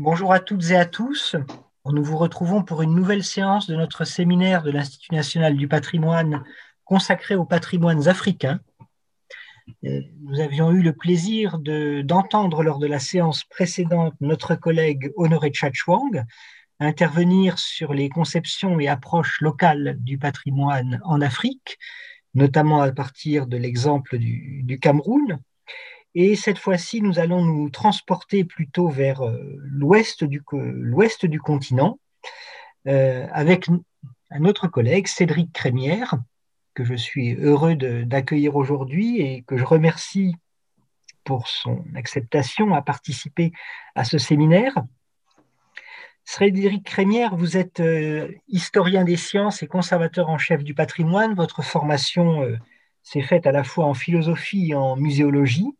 Bonjour à toutes et à tous. Nous vous retrouvons pour une nouvelle séance de notre séminaire de l'Institut national du patrimoine consacré aux patrimoines africains. Nous avions eu le plaisir d'entendre lors de la séance précédente notre collègue Honoré Chachwang intervenir sur les conceptions et approches locales du patrimoine en Afrique, notamment à partir de l'exemple du Cameroun. Et cette fois-ci, nous allons nous transporter plutôt vers euh, l'ouest du, continent euh, avec un autre collègue, Cédric Crémière, que je suis heureux d'accueillir aujourd'hui et que je remercie pour son acceptation à participer à ce séminaire. Cédric Crémière, vous êtes euh, historien des sciences et conservateur en chef du patrimoine. Votre formation s'est faite à la fois en philosophie et en muséologie.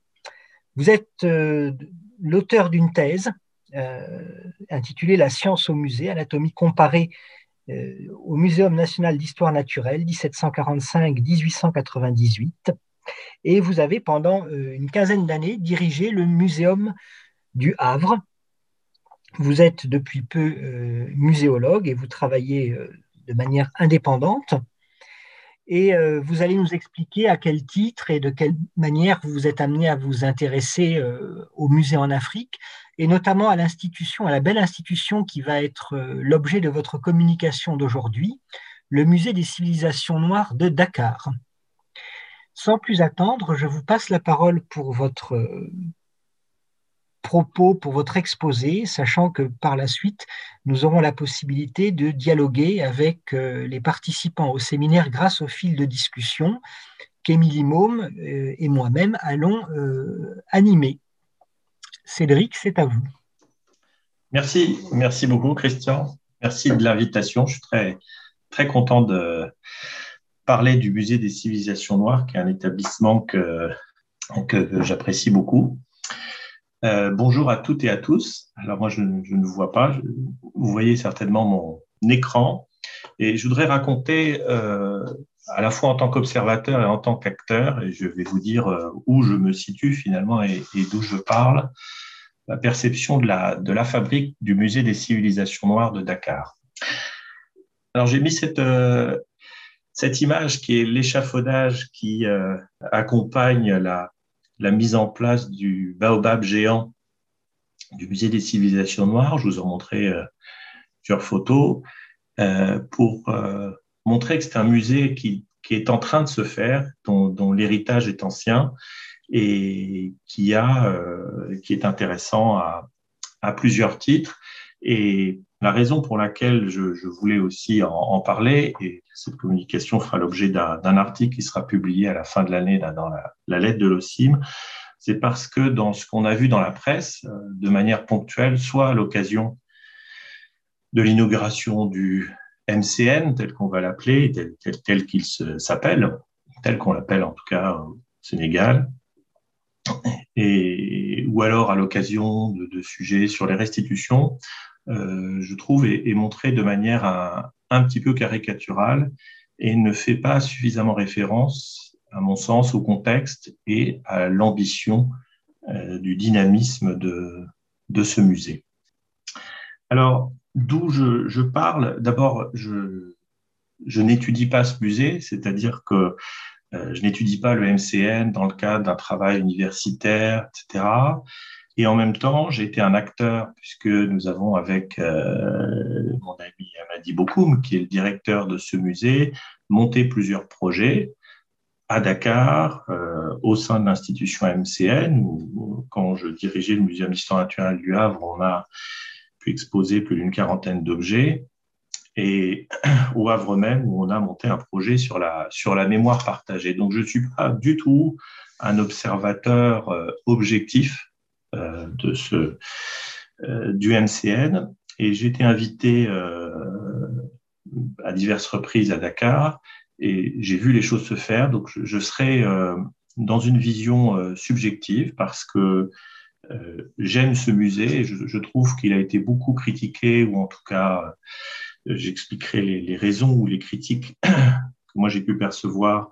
Vous êtes euh, l'auteur d'une thèse euh, intitulée La science au musée, anatomie comparée euh, au Muséum national d'histoire naturelle 1745-1898. Et vous avez pendant une quinzaine d'années dirigé le Muséum du Havre. Vous êtes depuis peu muséologue et vous travaillez de manière indépendante et euh, vous allez nous expliquer à quel titre et de quelle manière vous êtes amené à vous intéresser euh, au musée en Afrique et notamment à l'institution, à la belle institution qui va être euh, l'objet de votre communication d'aujourd'hui, le musée des civilisations noires de Dakar. Sans plus attendre, je vous passe la parole pour votre propos pour votre exposé, sachant que par la suite, nous aurons la possibilité de dialoguer avec euh, les participants au séminaire grâce au fil de discussion qu'Émilie Môme euh, et moi-même allons euh, animer. Cédric, c'est à vous. Merci, merci beaucoup Christian. Merci de l'invitation. Je suis très, très content de parler du Musée des civilisations noires, qui est un établissement que, que j'apprécie beaucoup. Euh, bonjour à toutes et à tous. Alors moi, je, ne vous vois pas. vous voyez certainement mon écran. Et je voudrais raconter, euh, à la fois en tant qu'observateur et en tant qu'acteur, et je vais vous dire euh, où je me situe finalement et, d'où je parle, la perception de la, de la fabrique du musée des civilisations noires de Dakar. Alors j'ai mis cette, cette image qui est l'échafaudage qui accompagne la, la mise en place du baobab géant du musée des civilisations noires. Je vous ai montré euh, plusieurs photos euh, pour euh, montrer que c'est un musée qui, est en train de se faire, dont, l'héritage est ancien et qui, a, qui est intéressant à, plusieurs titres. La raison pour laquelle je, voulais aussi en, parler, et cette communication fera l'objet d'un article qui sera publié à la fin de l'année dans la, lettre de l'OCIM, c'est parce que dans ce qu'on a vu dans la presse, euh, de manière ponctuelle, soit à l'occasion de l'inauguration du MCN, tel qu'on va l'appeler, tel qu'il s'appelle, tel qu'on l'appelle en tout cas au Sénégal, et, ou alors à l'occasion de, sujets sur les restitutions, je trouve, est, montré de manière un, petit peu caricaturale et ne fait pas suffisamment référence, à mon sens, au contexte et à l'ambition euh, du dynamisme de, ce musée. Alors, d'où je, parle? D'abord, je, je n'étudie pas ce musée, c'est-à-dire que euh, je n'étudie pas le MCN dans le cadre d'un travail universitaire, etc. Et en même temps, été un acteur, puisque nous avons avec euh, mon ami Amadi Bokoum, qui est le directeur de ce musée, monté plusieurs projets à Dakar, euh, au sein de l'institution MCN, où, quand je dirigeais le Muséum d'histoire naturelle du Havre, on a pu exposer plus d'une quarantaine d'objets. Et au Havre même, où on a monté un projet sur la, sur la mémoire partagée. Donc, je ne suis pas du tout un observateur euh, objectif de ce, euh, du MCN. Et j'ai été invité euh, à diverses reprises à Dakar et j'ai vu les choses se faire. Donc, je, serai dans une vision subjective parce que j'aime ce musée et je, trouve qu'il a été beaucoup critiqué, ou en tout cas, j'expliquerai les, les, raisons ou les critiques que moi j'ai pu percevoir.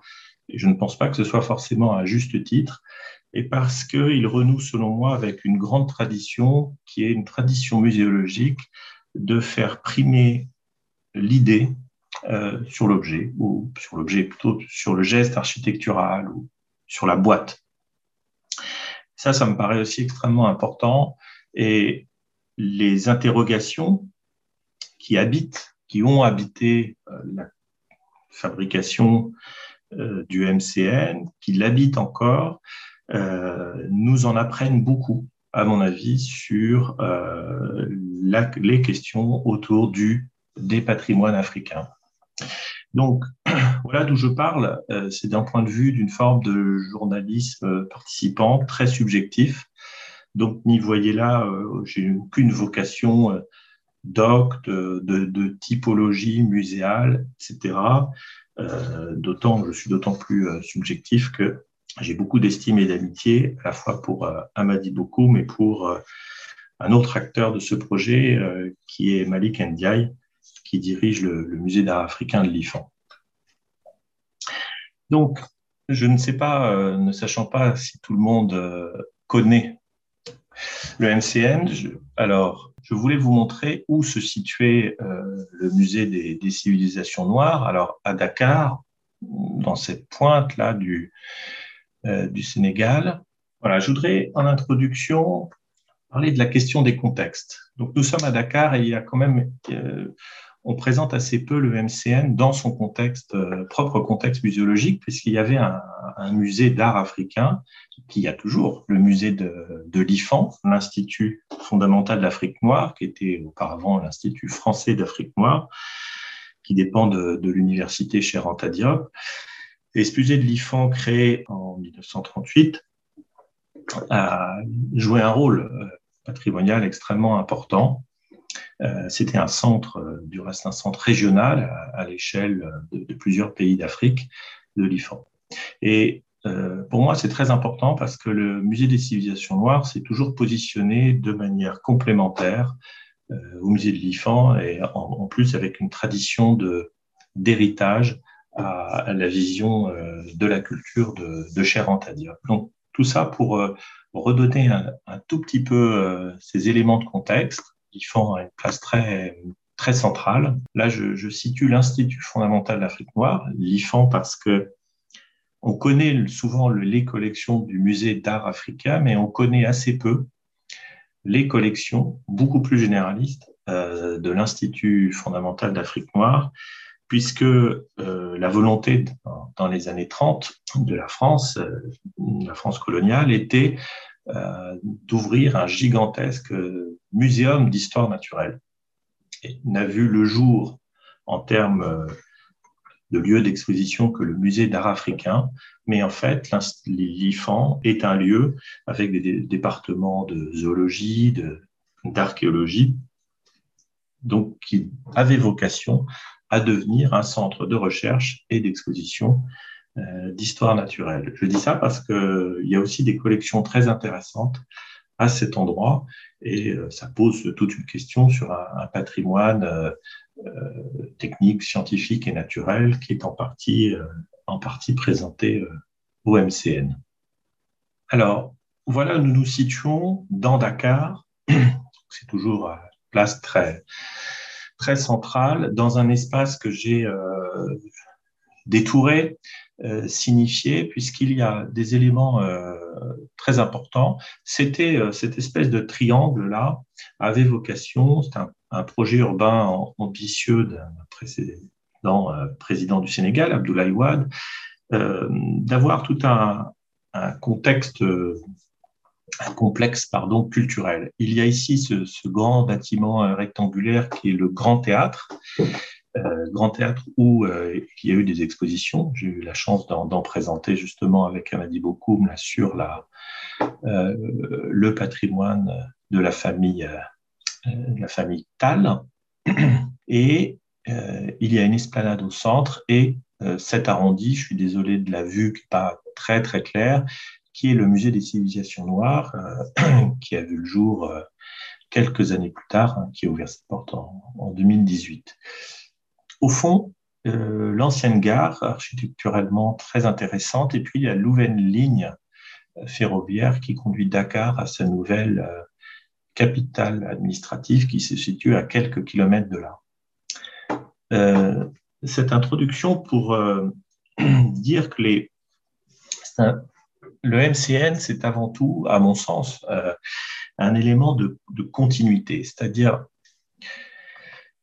Et je ne pense pas que ce soit forcément à juste titre. Et parce qu'il renoue, selon moi, avec une grande tradition qui est une tradition muséologique de faire primer l'idée euh, sur l'objet, ou sur l'objet plutôt sur le geste architectural ou sur la boîte. Ça, ça me paraît aussi extrêmement important. Et les interrogations qui habitent, qui ont habité euh, la fabrication euh, du MCN, qui l'habitent encore, nous en apprennent beaucoup, à mon avis, sur les questions autour du, des patrimoines africains. Donc, voilà d'où je parle. Euh, c'est d'un point de vue d'une forme de journalisme participant très subjectif. Donc, n'y voyez là, euh, j'ai aucune vocation euh, doc, de, typologie muséale, etc. d'autant, je suis d'autant plus subjectif que j'ai beaucoup d'estime et d'amitié, à la fois pour Amadi Bokoum et pour un autre acteur de ce projet qui est Malik Ndiaye, qui dirige le, musée d'art africain de l'IFAN. Donc, je ne sais pas, euh, ne sachant pas si tout le monde euh, connaît le MCN, alors je voulais vous montrer où se situait euh, le musée des, civilisations noires. Alors à Dakar, dans cette pointe-là du, du Sénégal. Voilà, je voudrais en introduction parler de la question des contextes. Donc nous sommes à Dakar et il y a quand même on présente assez peu le MCN dans son contexte, euh, propre contexte muséologique, puisqu'il y avait un, musée d'art africain, qui y a toujours, le musée de, de l'IFAN, l'Institut fondamental d'Afrique noire, qui était auparavant l'Institut français d'Afrique noire, qui dépend de, l'université Cheranta Diop. Ce musée de l'IFAN, créé en 1938, a joué un rôle euh, patrimonial extrêmement important euh, c'était un centre, euh, du reste un centre régional à, l'échelle de, plusieurs pays d'Afrique, de l'IFAN. Et pour moi, c'est très important parce que le musée des civilisations noires s'est toujours positionné de manière complémentaire au musée de l'IFAN et en, plus avec une tradition d'héritage à, la vision de la culture de, de Cher Antadia. Donc tout ça pour redonner un, tout petit peu ces éléments de contexte font une place très, très centrale. Là, je, situe l'Institut fondamental d'Afrique noire, l'IFAN, parce que on connaît souvent les collections du musée d'art africain, mais on connaît assez peu les collections, beaucoup plus généralistes, euh, de l'Institut fondamental d'Afrique noire, puisque euh, la volonté dans les années 30 de la France, euh, la France coloniale, était d'ouvrir un gigantesque muséum d'histoire naturelle. Et n'a vu le jour en termes euh, de lieu d'exposition que le musée d'art africain, mais en fait, l'IFAN est un lieu avec des départements de zoologie, d'archéologie, donc qui avait vocation à devenir un centre de recherche et d'exposition euh, d'histoire naturelle. Je dis ça parce qu'il y a aussi des collections très intéressantes à cet endroit et euh, ça pose toute une question sur un, patrimoine euh, technique, scientifique et naturel qui est en partie, en partie présenté au MCN. Alors, voilà, nous nous situons dans Dakar. C'est toujours une place très, très centrale, dans un espace que j'ai détouré euh, signifier, puisqu'il y a des éléments euh, très importants. C'était euh, cette espèce de triangle-là avait vocation, c'est un, projet urbain ambitieux d'un président du Sénégal, Abdoulaye Wade, d'avoir tout un contexte un complexe pardon, culturel. Il y a ici ce, grand bâtiment rectangulaire qui est le Grand Théâtre, euh, grand Théâtre où euh, il y a eu des expositions. J'ai eu la chance d'en présenter justement avec Amadi Bokoum sur la, euh, le patrimoine de la famille, la famille Tal. Et il y a une esplanade au centre et cet arrondi, je suis désolé de la vue qui n'est pas très très claire, qui est le musée des civilisations noires, qui a vu le jour quelques années plus tard, hein, qui a ouvert ses portes en, en 2018. Au fond, euh, l'ancienne gare, architecturellement très intéressante, et puis il y a ligne ferroviaire qui conduit Dakar à sa nouvelle euh, capitale administrative qui se situe à quelques kilomètres de là. Euh, cette introduction pour euh, dire que les, le MCN, c'est avant tout, à mon sens, un élément de, continuité, c'est-à-dire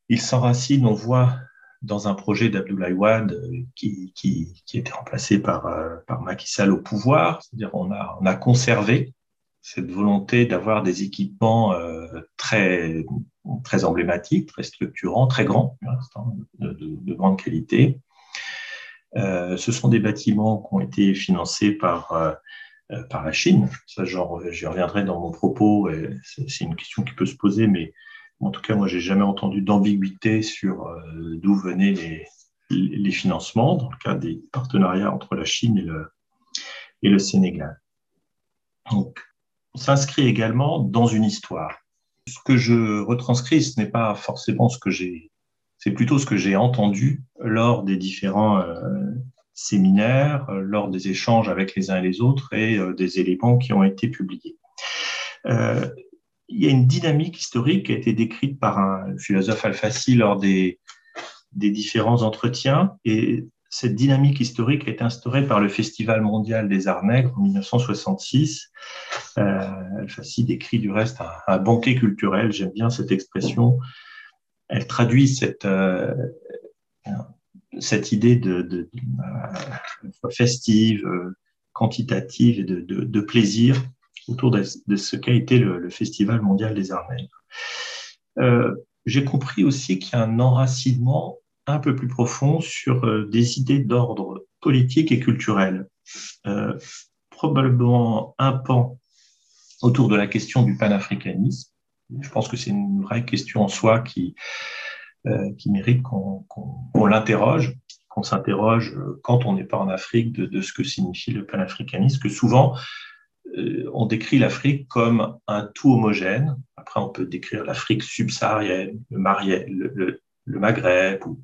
il s'enracine, on voit dans un projet d'Abdoulaye Wade euh, qui, qui, qui, était remplacé par, euh, par Macky Sall au pouvoir. C'est-à-dire on a, on a conservé cette volonté d'avoir des équipements euh, très, emblématiques, très structurants, très grands, de, de grande qualité. Euh, ce sont des bâtiments qui ont été financés par, euh, par la Chine. Ça, j'y reviendrai dans mon propos. C'est une question qui peut se poser, mais en tout cas, moi, j'ai jamais entendu d'ambiguïté sur euh, d'où venaient les, financements dans le cas des partenariats entre la Chine et le, et le Sénégal. Donc, on s'inscrit également dans une histoire. Ce que je retranscris, ce n'est pas forcément ce que j'ai, c'est plutôt ce que j'ai entendu lors des différents euh, séminaires, euh, lors des échanges avec les uns et les autres et des éléments qui ont été publiés il y a une dynamique historique qui a été décrite par un philosophe Alfassi lors des, différents entretiens. Et cette dynamique historique est instaurée par le Festival mondial des arts nègres en 1966. Euh, décrit du reste un, banquet culturel, j'aime bien cette expression. Elle traduit cette, euh, cette idée de, de festive, quantitative et de, de plaisir autour de, ce qu'a été le, Festival mondial des arts. Euh, j'ai compris aussi qu'il y a un enracinement un peu plus profond sur euh, des idées d'ordre politique et culturel. Euh, probablement un pan autour de la question du panafricanisme. Je pense que c'est une vraie question en soi qui, qui mérite qu'on l'interroge, qu'on s'interroge quand on n'est pas en Afrique de, ce que signifie le panafricanisme, que souvent euh, on décrit l'Afrique comme un tout homogène. Après, on peut décrire l'Afrique subsaharienne, le, Maghreb, ou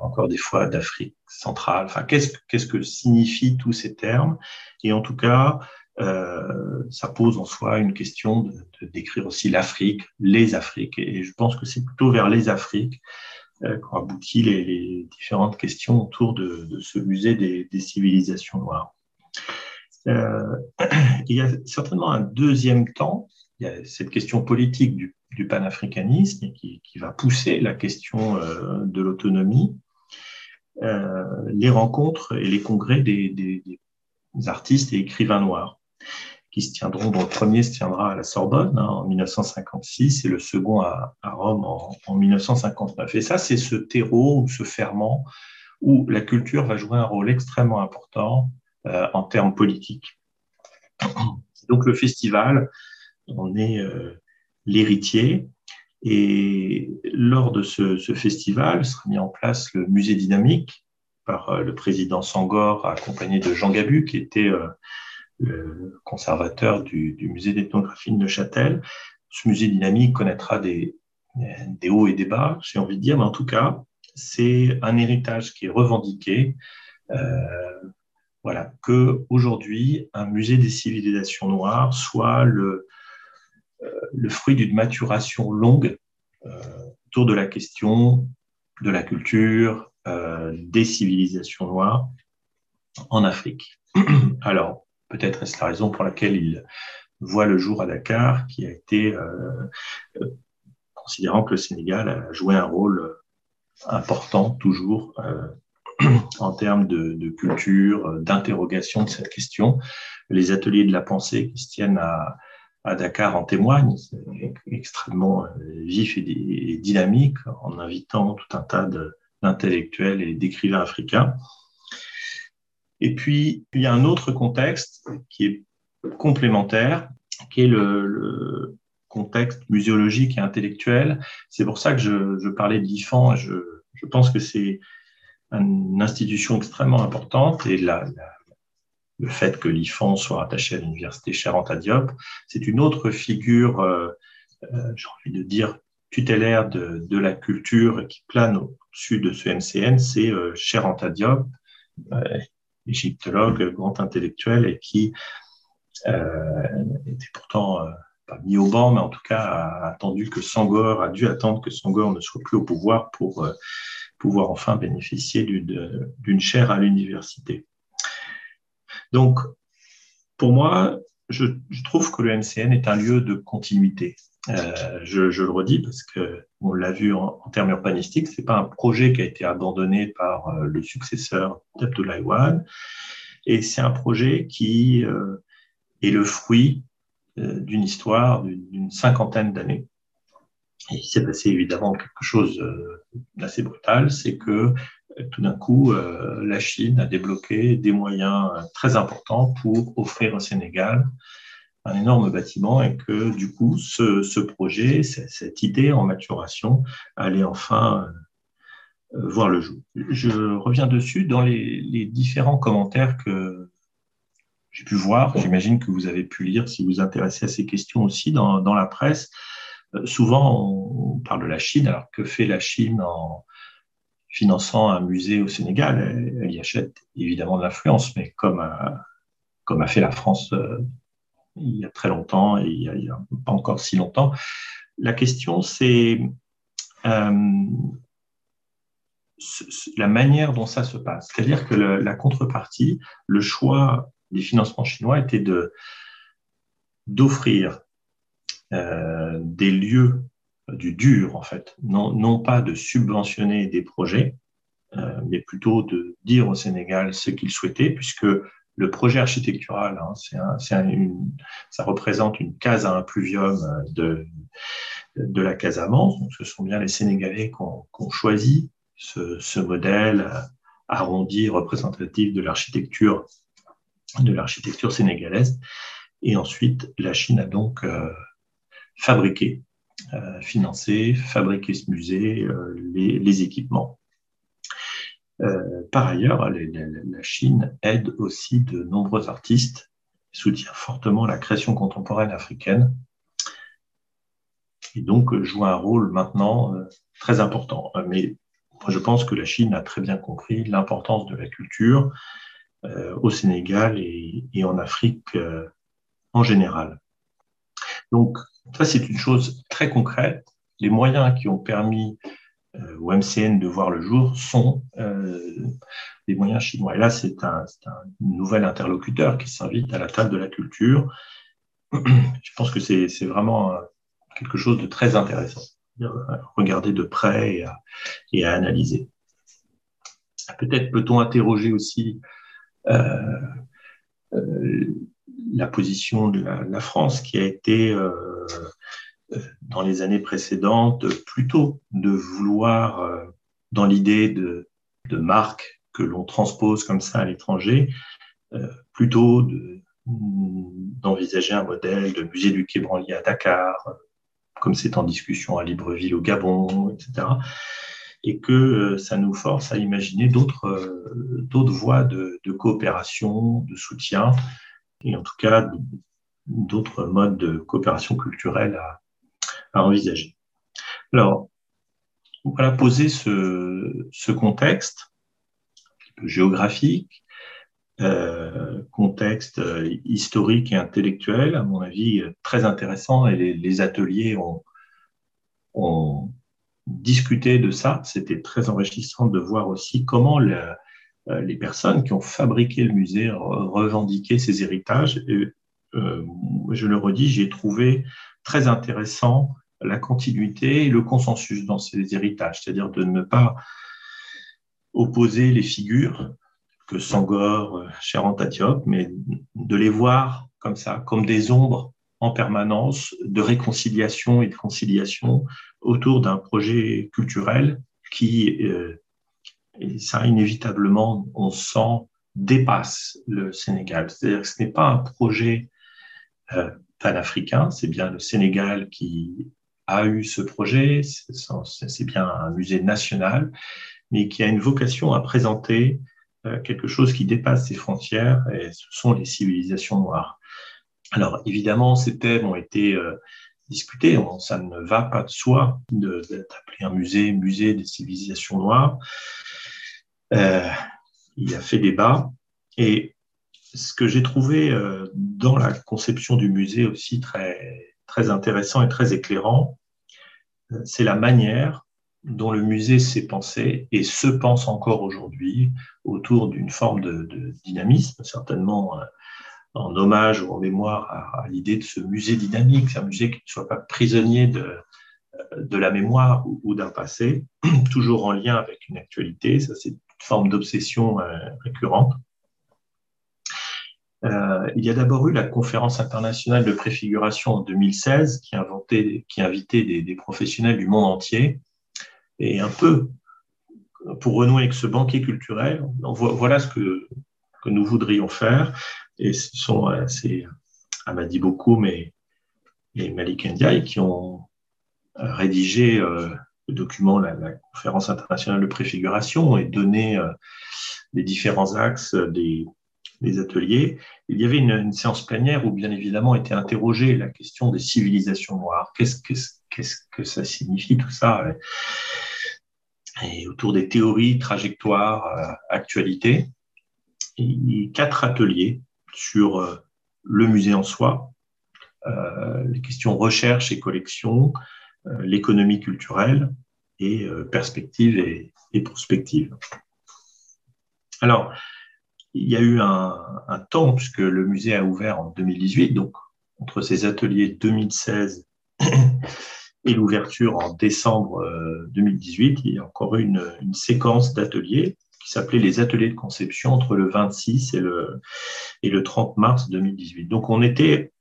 encore des fois d'Afrique centrale. Enfin, qu'est-ce, que signifient tous ces termes? Et en tout cas, euh, ça pose en soi une question de, décrire aussi l'Afrique, les Afriques. Et je pense que c'est plutôt vers les Afriques euh, qu'ont abouti les, différentes questions autour de, ce musée des civilisations noires. Euh, il y a certainement un deuxième temps, il y a cette question politique du, panafricanisme qui, qui, va pousser la question euh, de l'autonomie, euh, les rencontres et les congrès des, des, des, artistes et écrivains noirs qui se tiendront, dont le premier se tiendra à la Sorbonne hein, en 1956 et le second à, à Rome en, en, 1959. Et ça, c'est ce terreau ou ce ferment où la culture va jouer un rôle extrêmement important euh, en termes politiques. Donc le festival, on est euh, l'héritier et lors de ce, festival sera mis en place le musée dynamique par euh, le président Sangor accompagné de Jean Gabu qui était le conservateur du, musée d'ethnographie de Neuchâtel. Ce musée dynamique connaîtra des, hauts et des bas, j'ai envie de dire, mais en tout cas, c'est un héritage qui est revendiqué voilà, que aujourd'hui un musée des civilisations noires soit le, euh, fruit d'une maturation longue euh, autour de la question de la culture, euh, des civilisations noires en Afrique. Alors, peut-être est-ce la raison pour laquelle il voit le jour à Dakar, qui a été, considérant que le Sénégal a joué un rôle important toujours en termes de, culture, euh, d'interrogation de cette question. Les ateliers de la pensée qui se tiennent à, Dakar en témoignent. C'est extrêmement euh, vif et, dynamique en invitant tout un tas d'intellectuels et d'écrivains africains. Et puis, il y a un autre contexte qui est complémentaire, qui est le, contexte muséologique et intellectuel. C'est pour ça que je, parlais de l'IFAN. Je, pense que c'est une institution extrêmement importante et la, le fait que l'IFAN soit attaché à l'université Charente Diop, c'est une autre figure, euh, euh, j'ai envie de dire, tutélaire de, la culture qui plane au-dessus de ce MCN, c'est euh, Diop, euh, égyptologue, grand intellectuel et qui était pourtant pas mis au banc, mais en tout cas a attendu que Sangor, a dû attendre que Sangor ne soit plus au pouvoir pour pouvoir enfin bénéficier d'une chaire à l'université. Donc, pour moi, je, trouve que le MCN est un lieu de continuité. Euh, je, le redis parce que on l'a vu en, termes urbanistiques, c'est pas un projet qui a été abandonné par euh, le successeur d'Abdoulaye Wade, et c'est un projet qui euh, est le fruit d'une histoire d'une cinquantaine d'années. Et il s'est passé évidemment quelque chose d'assez brutal, c'est que tout d'un coup, la Chine a débloqué des moyens très importants pour offrir au Sénégal un énorme bâtiment et que du coup, ce, projet, cette idée en maturation allait enfin euh, voir le jour. Je reviens dessus dans les, différents commentaires que j'ai pu voir. J'imagine que vous avez pu lire si vous vous intéressez à ces questions aussi dans, la presse. Euh, souvent, on parle de la Chine. Alors, que fait la Chine en finançant un musée au Sénégal? Elle, y achète évidemment de l'influence, mais comme comme a fait la France euh, il y a très longtemps et il n'y a, pas encore si longtemps. La question, c'est euh, la manière dont ça se passe. C'est-à-dire que la contrepartie, le choix des financements chinois était de d'offrir euh, des lieux du dur, en fait, non, non pas de subventionner des projets, euh, mais plutôt de dire au Sénégal ce qu'il souhaitait, puisque le projet architectural, hein, ça représente une case à un pluvium de, de la Casamance. Donc, ce sont bien les Sénégalais qui ont, choisi ce, modèle arrondi représentatif de l'architecture de l'architecture sénégalaise. Et ensuite, la Chine a donc euh, fabriqué, euh, financé, fabriqué ce musée, euh, les équipements. Euh, par ailleurs, la Chine aide aussi de nombreux artistes, soutient fortement la création contemporaine africaine, et donc joue un rôle maintenant euh, très important. Mais je pense que la Chine a très bien compris l'importance de la culture euh, au Sénégal et, en Afrique en général. Donc, ça, c'est une chose très concrète. Les moyens qui ont permis euh, au MCN de voir le jour sont euh, des moyens chinois. Et là, c'est un, nouvel interlocuteur qui s'invite à la table de la culture. Je pense que c'est vraiment quelque chose de très intéressant. Regarder de près et à, analyser. Peut-être peut-on interroger aussi euh, la position de la, France qui a été dans les années précédentes plutôt de vouloir, euh, dans l'idée de, de marque que l'on transpose comme ça à l'étranger, euh, plutôt d'envisager un modèle de musée du Quai Branly à Dakar, comme c'est en discussion à Libreville au Gabon, etc. Et que euh, ça nous force à imaginer d'autres d'autres voies de, de, coopération, de soutien, et en tout cas d'autres modes de coopération culturelle à, à envisager. Alors, voilà poser ce, ce contexte géographique, euh, contexte euh, historique et intellectuel, à mon avis, très intéressant. Et les, ateliers ont, discuté de ça. C'était très enrichissant de voir aussi comment euh, les personnes qui ont fabriqué le musée revendiquaient ces héritages. Et, je le redis, j'ai trouvé très intéressant la continuité et le consensus dans ces héritages, c'est-à-dire de ne pas opposer les figures que Sangor, euh, Cher mais de les voir comme ça, comme des ombres en permanence de réconciliation et de conciliation autour d'un projet culturel qui, euh, et ça inévitablement, on sent, dépasse le Sénégal. C'est-à-dire que ce n'est pas un projet euh, panafricain, c'est bien le Sénégal qui a eu ce projet, c'est bien un musée national, mais qui a une vocation à présenter euh, quelque chose qui dépasse ses frontières, et ce sont les civilisations noires. Alors évidemment, ces thèmes ont été euh, discutés, ça ne va pas de soi d'appeler un musée musée des civilisations noires. Euh, il a fait débat, et ce que j'ai trouvé euh, dans la conception du musée aussi très, très intéressant et très éclairant, euh, c'est la manière dont le musée s'est pensé et se pense encore aujourd'hui autour d'une forme de, dynamisme, certainement euh, en hommage ou en mémoire à, l'idée de ce musée dynamique, c'est un musée qui ne soit pas prisonnier de, de la mémoire ou, d'un passé, toujours en lien avec une actualité. Ça, c'est une forme d'obsession récurrente. Euh, il y a d'abord eu la conférence internationale de préfiguration en 2016 qui, invitait des, professionnels du monde entier. Et un peu pour renouer avec ce banquier culturel, voilà ce que, que nous voudrions faire. Et ce sont euh, c'est Amadi Bokoum et, et Malik Ndiaye qui ont euh, rédigé le document, la, la, conférence internationale de préfiguration, et donné les différents axes des, des ateliers, il y avait une, séance plénière où bien évidemment était interrogée la question des civilisations noires. Qu'est-ce que ça signifie tout ça Et autour des théories, trajectoires, euh, actualités. Quatre ateliers sur euh, le musée en soi, euh, les questions recherche et collection, l'économie culturelle et perspective et, et prospective. Alors, il y a eu un, temps, puisque le musée a ouvert en 2018, donc entre ces ateliers 2016 et l'ouverture en décembre 2018, euh, il y a encore eu une, séquence d'ateliers qui s'appelait les ateliers de conception entre le 26 et le, et le 30 mars 2018. Donc on était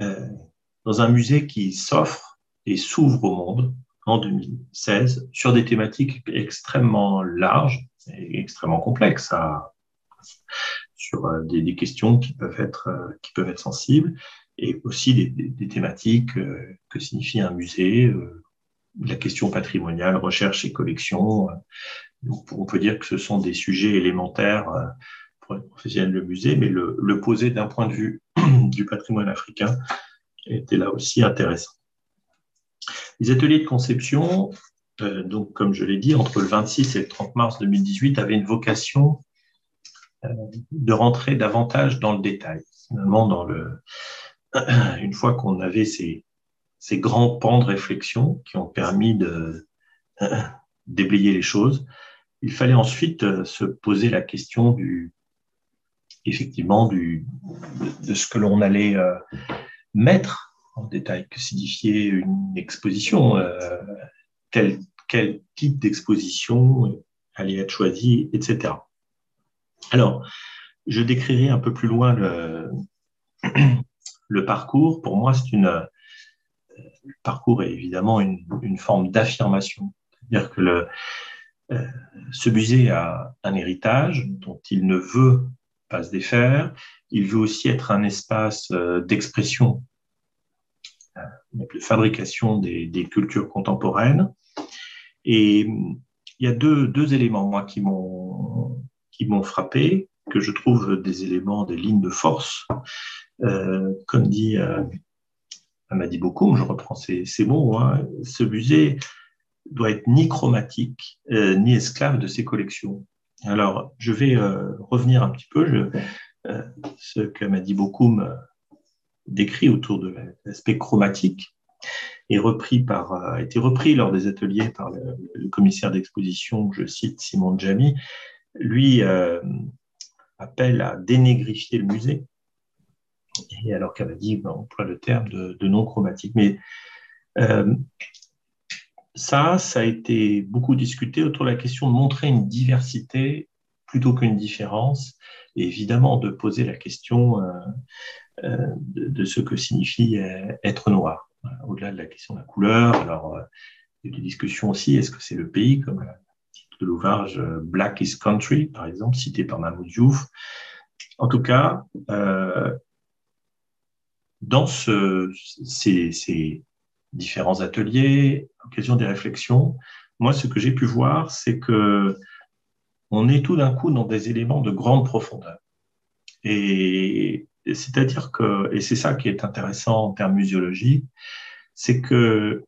euh, dans un musée qui s'offre et s'ouvre au monde en 2016 sur des thématiques extrêmement larges et extrêmement complexes à, sur euh, des, questions qui peuvent être, euh, qui peuvent être sensibles et aussi des, thématiques euh, que signifie un musée, la question patrimoniale, recherche et collection. on peut dire que ce sont des sujets élémentaires pour les professionnels de musée, mais le, poser d'un point de vue du patrimoine africain était là aussi intéressant. Les ateliers de conception, donc comme je l'ai dit, entre le 26 et le 30 mars 2018, avaient une vocation de rentrer davantage dans le détail. Finalement, dans le, une fois qu'on avait ces, ces, grands pans de réflexion qui ont permis de déblayer les choses, il fallait ensuite euh, se poser la question du, effectivement, du, de, ce que l'on allait euh, mettre en détail, que signifiait une exposition, euh, quel, quel type d'exposition allait être choisi, etc. Alors, je décrirai un peu plus loin le, parcours. Pour moi, c'est une le parcours est évidemment une, forme d'affirmation. C'est-à-dire que euh, ce musée a un héritage dont il ne veut pas se défaire. Il veut aussi être un espace euh, d'expression, euh, de fabrication des, des, cultures contemporaines. Et il y a deux, deux éléments, moi, qui m'ont qui m'ont frappé, que je trouve des éléments, des lignes de force. Euh, comme dit euh, Amadi beaucoup, je reprends ces, mots, hein, ce musée doit être ni chromatique, euh, ni esclave de ses collections. Alors, je vais euh, revenir un petit peu. Je, ce qu'Amadi beaucoup décrit autour de l'aspect chromatique est repris par, a été repris lors des ateliers par le, commissaire d'exposition, je cite Simon Djami, lui euh, appelle à dénégrifier le musée, et alors qu'elle a dit, ben, emploie le terme de, non chromatique. Mais euh, ça, ça a été beaucoup discuté autour de la question de montrer une diversité plutôt qu'une différence, et évidemment de poser la question euh, de, ce que signifie être noir. Au-delà de la question de la couleur, alors il y a des discussions aussi, est-ce que c'est le pays, comme de l'ouvrage euh, Black is Country, par exemple, cité par Mahmoud Diouf. En tout cas, euh, dans ce, ces, différents ateliers, occasion des réflexions, moi, ce que j'ai pu voir, c'est que on est tout d'un coup dans des éléments de grande profondeur. Et, c'est-à-dire que, et c'est ça qui est intéressant en termes muséologiques, c'est que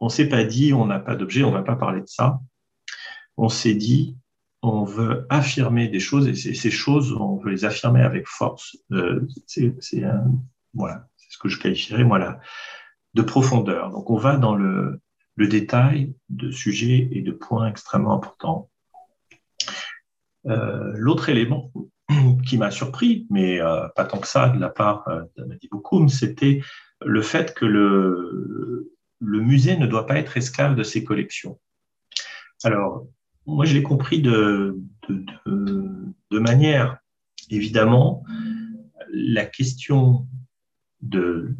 on s'est pas dit, on n'a pas d'objet, on va pas parler de ça on s'est dit, on veut affirmer des choses et ces choses, on veut les affirmer avec force. Euh, c'est ce que je qualifierais moi de profondeur. Donc on va dans le, détail de sujets et de points extrêmement importants. Euh, l'autre élément qui m'a surpris, mais euh, pas tant que ça de la part euh, d'Amadi Bokoum, c'était le fait que le, le musée ne doit pas être esclave de ses collections. Alors, moi, je l'ai compris de, de, manière, évidemment, la question de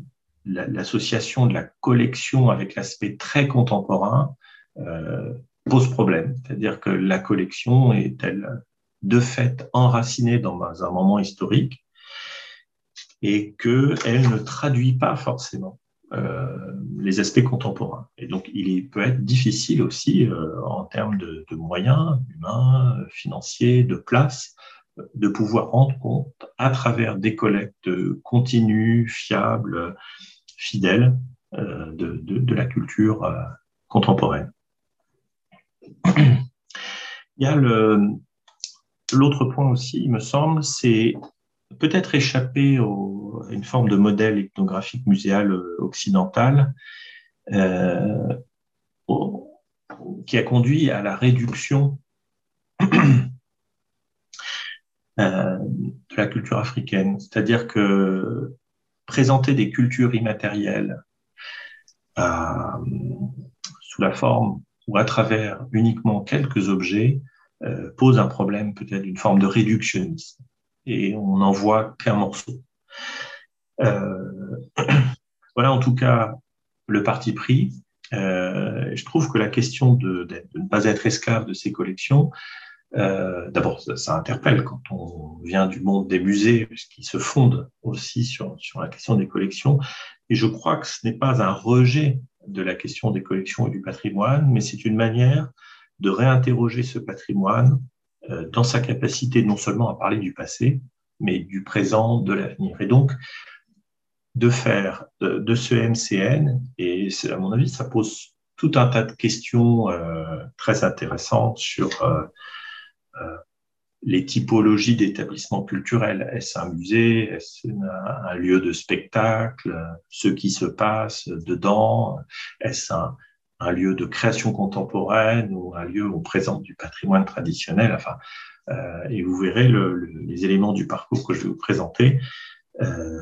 l'association de la collection avec l'aspect très contemporain euh, pose problème. C'est-à-dire que la collection est-elle de fait enracinée dans un moment historique et qu'elle ne traduit pas forcément les aspects contemporains. Et donc, il peut être difficile aussi euh, en termes de, moyens humains, financiers, de place, de pouvoir rendre compte à travers des collectes continues, fiables, fidèles euh, de, de, la culture contemporaine. Il y a l'autre point aussi, il me semble, c'est peut-être échapper à une forme de modèle ethnographique muséal euh, occidental euh, qui a conduit à la réduction euh, de la culture africaine. C'est-à-dire que présenter des cultures immatérielles sous la forme ou à travers uniquement quelques objets pose un problème peut-être d'une forme de réductionnisme et on n'en voit qu'un morceau. Euh, voilà en tout cas le parti pris. Euh, je trouve que la question de, ne pas être esclave de ces collections, euh, d'abord, ça, interpelle quand on vient du monde des musées, puisqu'ils se fondent aussi sur, sur la question des collections. Et je crois que ce n'est pas un rejet de la question des collections et du patrimoine, mais c'est une manière de réinterroger ce patrimoine dans sa capacité non seulement à parler du passé, mais du présent, de l'avenir. Et donc, de faire de, ce MCN, et à mon avis, ça pose tout un tas de questions euh, très intéressantes sur euh, les typologies d'établissements culturels. Est-ce un musée? Est-ce un, lieu de spectacle? Ce qui se passe dedans? Est-ce un, un lieu de création contemporaine ou un lieu où on présente du patrimoine traditionnel. Enfin, euh, et vous verrez les éléments du parcours que je vais vous présenter. Euh,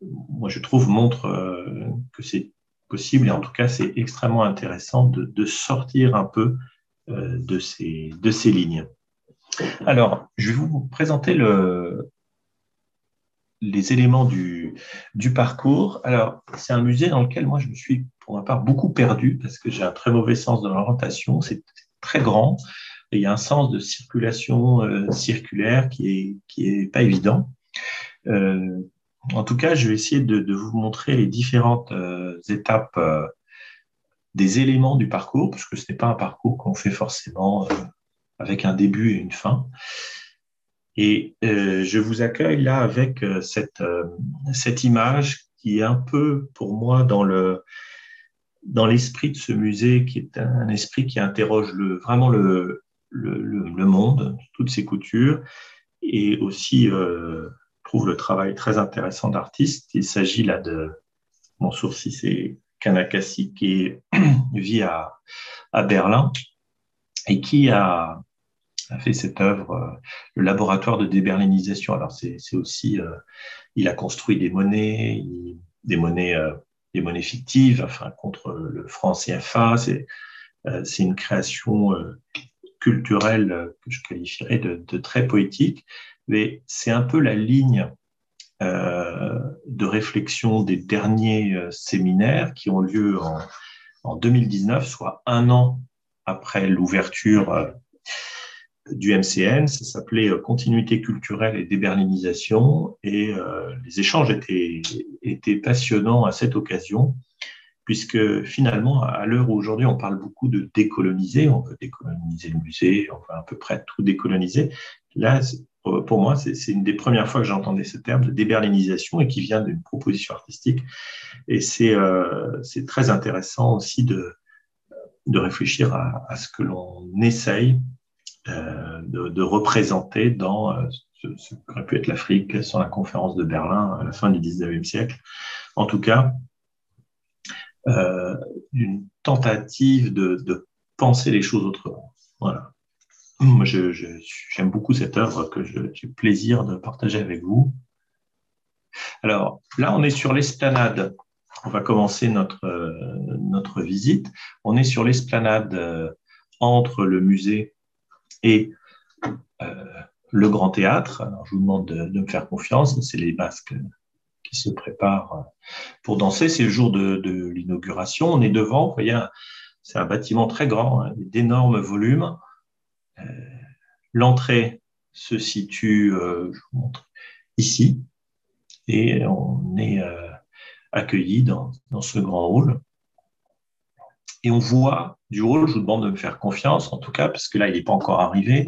moi, je trouve montre euh, que c'est possible et en tout cas, c'est extrêmement intéressant de, sortir un peu de ces, de ces lignes. Alors, je vais vous présenter le, les éléments du, parcours. Alors, c'est un musée dans lequel moi, je me suis pour ma part beaucoup perdu parce que j'ai un très mauvais sens de l'orientation. C'est très grand et il y a un sens de circulation euh, circulaire qui est, qui est pas évident. Euh, en tout cas, je vais essayer de, de vous montrer les différentes euh, étapes des éléments du parcours, parce que ce n'est pas un parcours qu'on fait forcément avec un début et une fin. Et je vous accueille là avec cette, cette image qui est un peu pour moi dans le, dans l'esprit de ce musée, qui est un esprit qui interroge le, vraiment le, le, le monde, toutes ses coutures, et aussi euh, trouve le travail très intéressant d'artistes. Il s'agit là de, mon sourcil, c'est Kanakasi, qui vit à, à Berlin et qui a, a fait cette œuvre, euh, le laboratoire de déberlinisation. Alors, c'est aussi, euh, il a construit des monnaies, des monnaies euh, des monnaies fictives, enfin contre le franc CFA. C'est c'est une création culturelle que je qualifierais de, très poétique, mais c'est un peu la ligne de réflexion des derniers séminaires qui ont lieu en 2019, soit un an après l'ouverture du MCN. Ça s'appelait euh, Continuité culturelle et déberlinisation. Et euh, les échanges étaient, étaient passionnants à cette occasion, puisque finalement, à l'heure où aujourd'hui on parle beaucoup de décoloniser, on veut décoloniser le musée, on veut à peu près tout décoloniser. Là, pour moi, c'est une des premières fois que j'entendais ce terme de déberlinisation et qui vient d'une proposition artistique. Et c'est euh, très intéressant aussi de, de réfléchir à, à ce que l'on essaye de, représenter dans ce, ce qu'aurait pu être l'Afrique sur la conférence de Berlin à la fin du 19e siècle. En tout cas, une tentative de, penser les choses autrement. Voilà. J'aime beaucoup cette œuvre que j'ai plaisir de partager avec vous. Alors là, on est sur l'esplanade. On va commencer notre, notre visite. On est sur l'esplanade euh, entre le musée et euh, le grand théâtre. Je vous demande de, me faire confiance. C'est les masques qui se préparent pour danser. C'est le jour de, l'inauguration. On est devant. C'est un bâtiment très grand, hein, d'énormes volumes. Euh, l'entrée se situe, euh, ici. Et on est accueilli dans ce grand hall. Et on voit du hall, je vous demande de me faire confiance, en tout cas, parce que là, il n'est pas encore arrivé.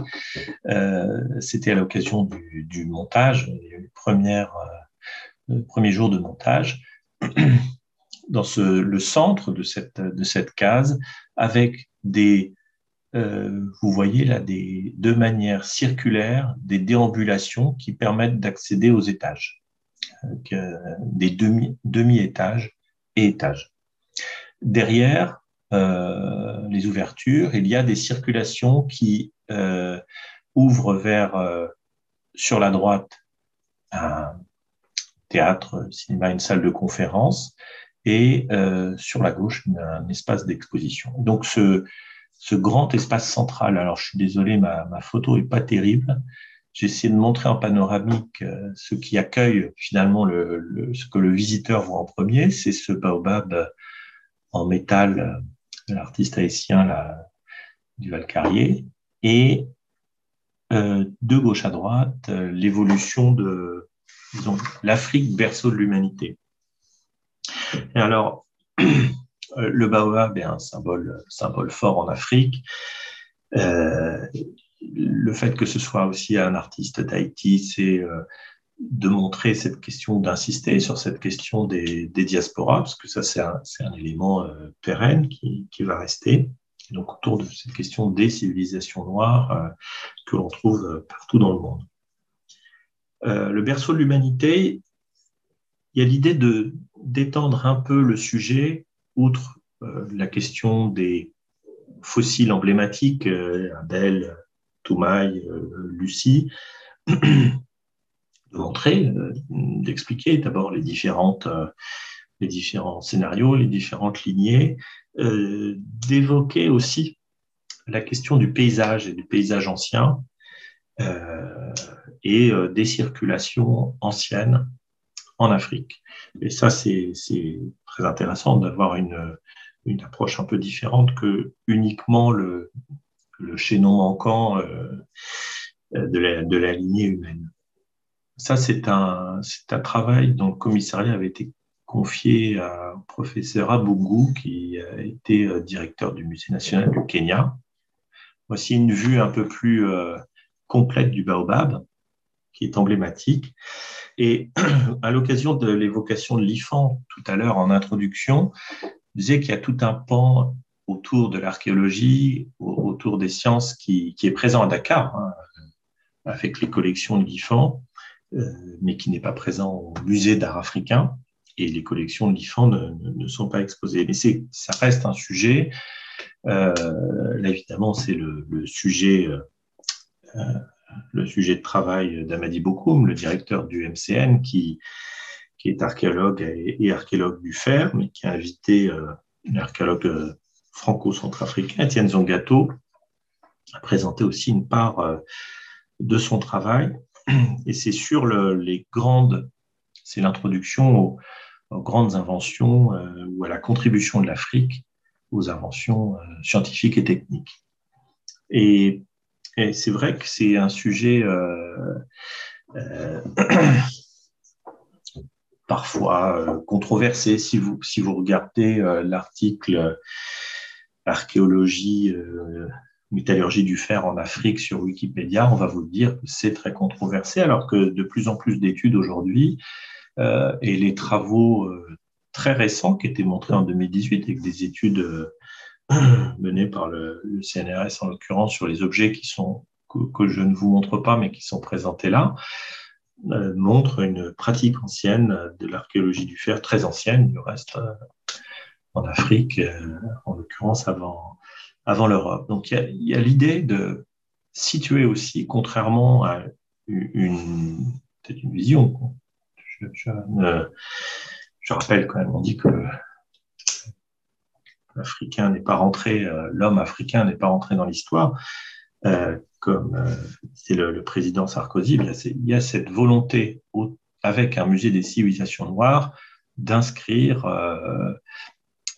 Euh, C'était à l'occasion du, montage, il y a eu première le premier jour de montage, dans le centre de cette, de cette case, avec des, euh, vous voyez là, des, de manière circulaire, des déambulations qui permettent d'accéder aux étages, euh, des demi, demi-étages et étages. Derrière euh, les ouvertures, il y a des circulations qui euh, ouvrent vers, euh, sur la droite, un, théâtre, cinéma, une salle de conférence, et euh, sur la gauche, un espace d'exposition. Donc ce, ce grand espace central, alors je suis désolé, ma, ma photo est pas terrible. J'ai essayé de montrer en panoramique euh, ce qui accueille finalement le, ce que le visiteur voit en premier, c'est ce baobab en métal euh, l'artiste haïtien du Valcarrier, et euh, de gauche à droite, euh, l'évolution de, l'Afrique berceau de l'humanité. Et alors, le baobab est un symbole, symbole fort en Afrique. Euh, le fait que ce soit aussi un artiste d'Haïti, c'est euh, de montrer cette question, d'insister sur cette question des, diasporas, parce que ça, c'est un, élément euh, pérenne qui, qui, va rester. Donc, autour de cette question des civilisations noires euh, que l'on trouve partout dans le monde. Euh, le berceau de l'humanité, il y a l'idée de d'étendre un peu le sujet, outre euh, la question des fossiles emblématiques, euh, Abel, Toumaï, euh, Lucie, montrer, euh, d'expliquer d'abord les différentes les différents scénarios, les différentes lignées, d'évoquer aussi la question du paysage et du paysage ancien, euh, et euh, des circulations anciennes en Afrique. Et ça, c'est très intéressant d'avoir une, une approche un peu différente que uniquement le, le chaînon manquant euh, de, la, de la lignée humaine. Ça, c'est un, travail dont le commissariat avait été confié à professeur Abungu, qui été euh, directeur du Musée national du Kenya. Voici une vue un peu plus euh, complète du baobab, qui est emblématique. Et à l'occasion de l'évocation de l'IFAN tout à l'heure en introduction, je disais qu'il y a tout un pan autour de l'archéologie, autour des sciences qui, est présent à Dakar, hein, avec les collections de l'IFAN, mais qui n'est pas présent au musée d'art africain. Et les collections de l'IFAN ne, sont pas exposées. Mais ça reste un sujet. Euh, là, évidemment, c'est le, sujet euh, euh, le sujet de travail d'Amadi Bokoum, le directeur du MCN, qui, qui est archéologue et, archéologue du fer, mais qui a invité euh, un archéologue euh, franco-centrafricain, Étienne Zongato, à présenter aussi une part euh, de son travail. Et c'est sur le, les grandes, c'est l'introduction aux, grandes inventions euh, ou à la contribution de l'Afrique aux inventions euh, scientifiques et techniques. Et c'est vrai que c'est un sujet euh, parfois controversé. Si vous, si vous regardez l'article Archéologie, métallurgie du fer en Afrique sur Wikipédia, on va vous dire que c'est très controversé, alors que de plus en plus d'études aujourd'hui et les travaux très récents qui étaient montrés en 2018 avec des études menée par le, CNRS en l'occurrence sur les objets qui sont que, je ne vous montre pas mais qui sont présentés là, euh, montre une pratique ancienne de l'archéologie du fer, très ancienne du reste, euh, en Afrique, euh, en l'occurrence avant, avant l'Europe. Donc il y a, l'idée de situer aussi, contrairement à une, vision. Je, je, rappelle quand même, on dit que l'Africain n'est pas rentré, l'homme africain n'est pas rentré dans l'histoire comme euh, c'est le, président Sarkozy, il y, a, cette volonté, avec un musée des civilisations noires, d'inscrire euh,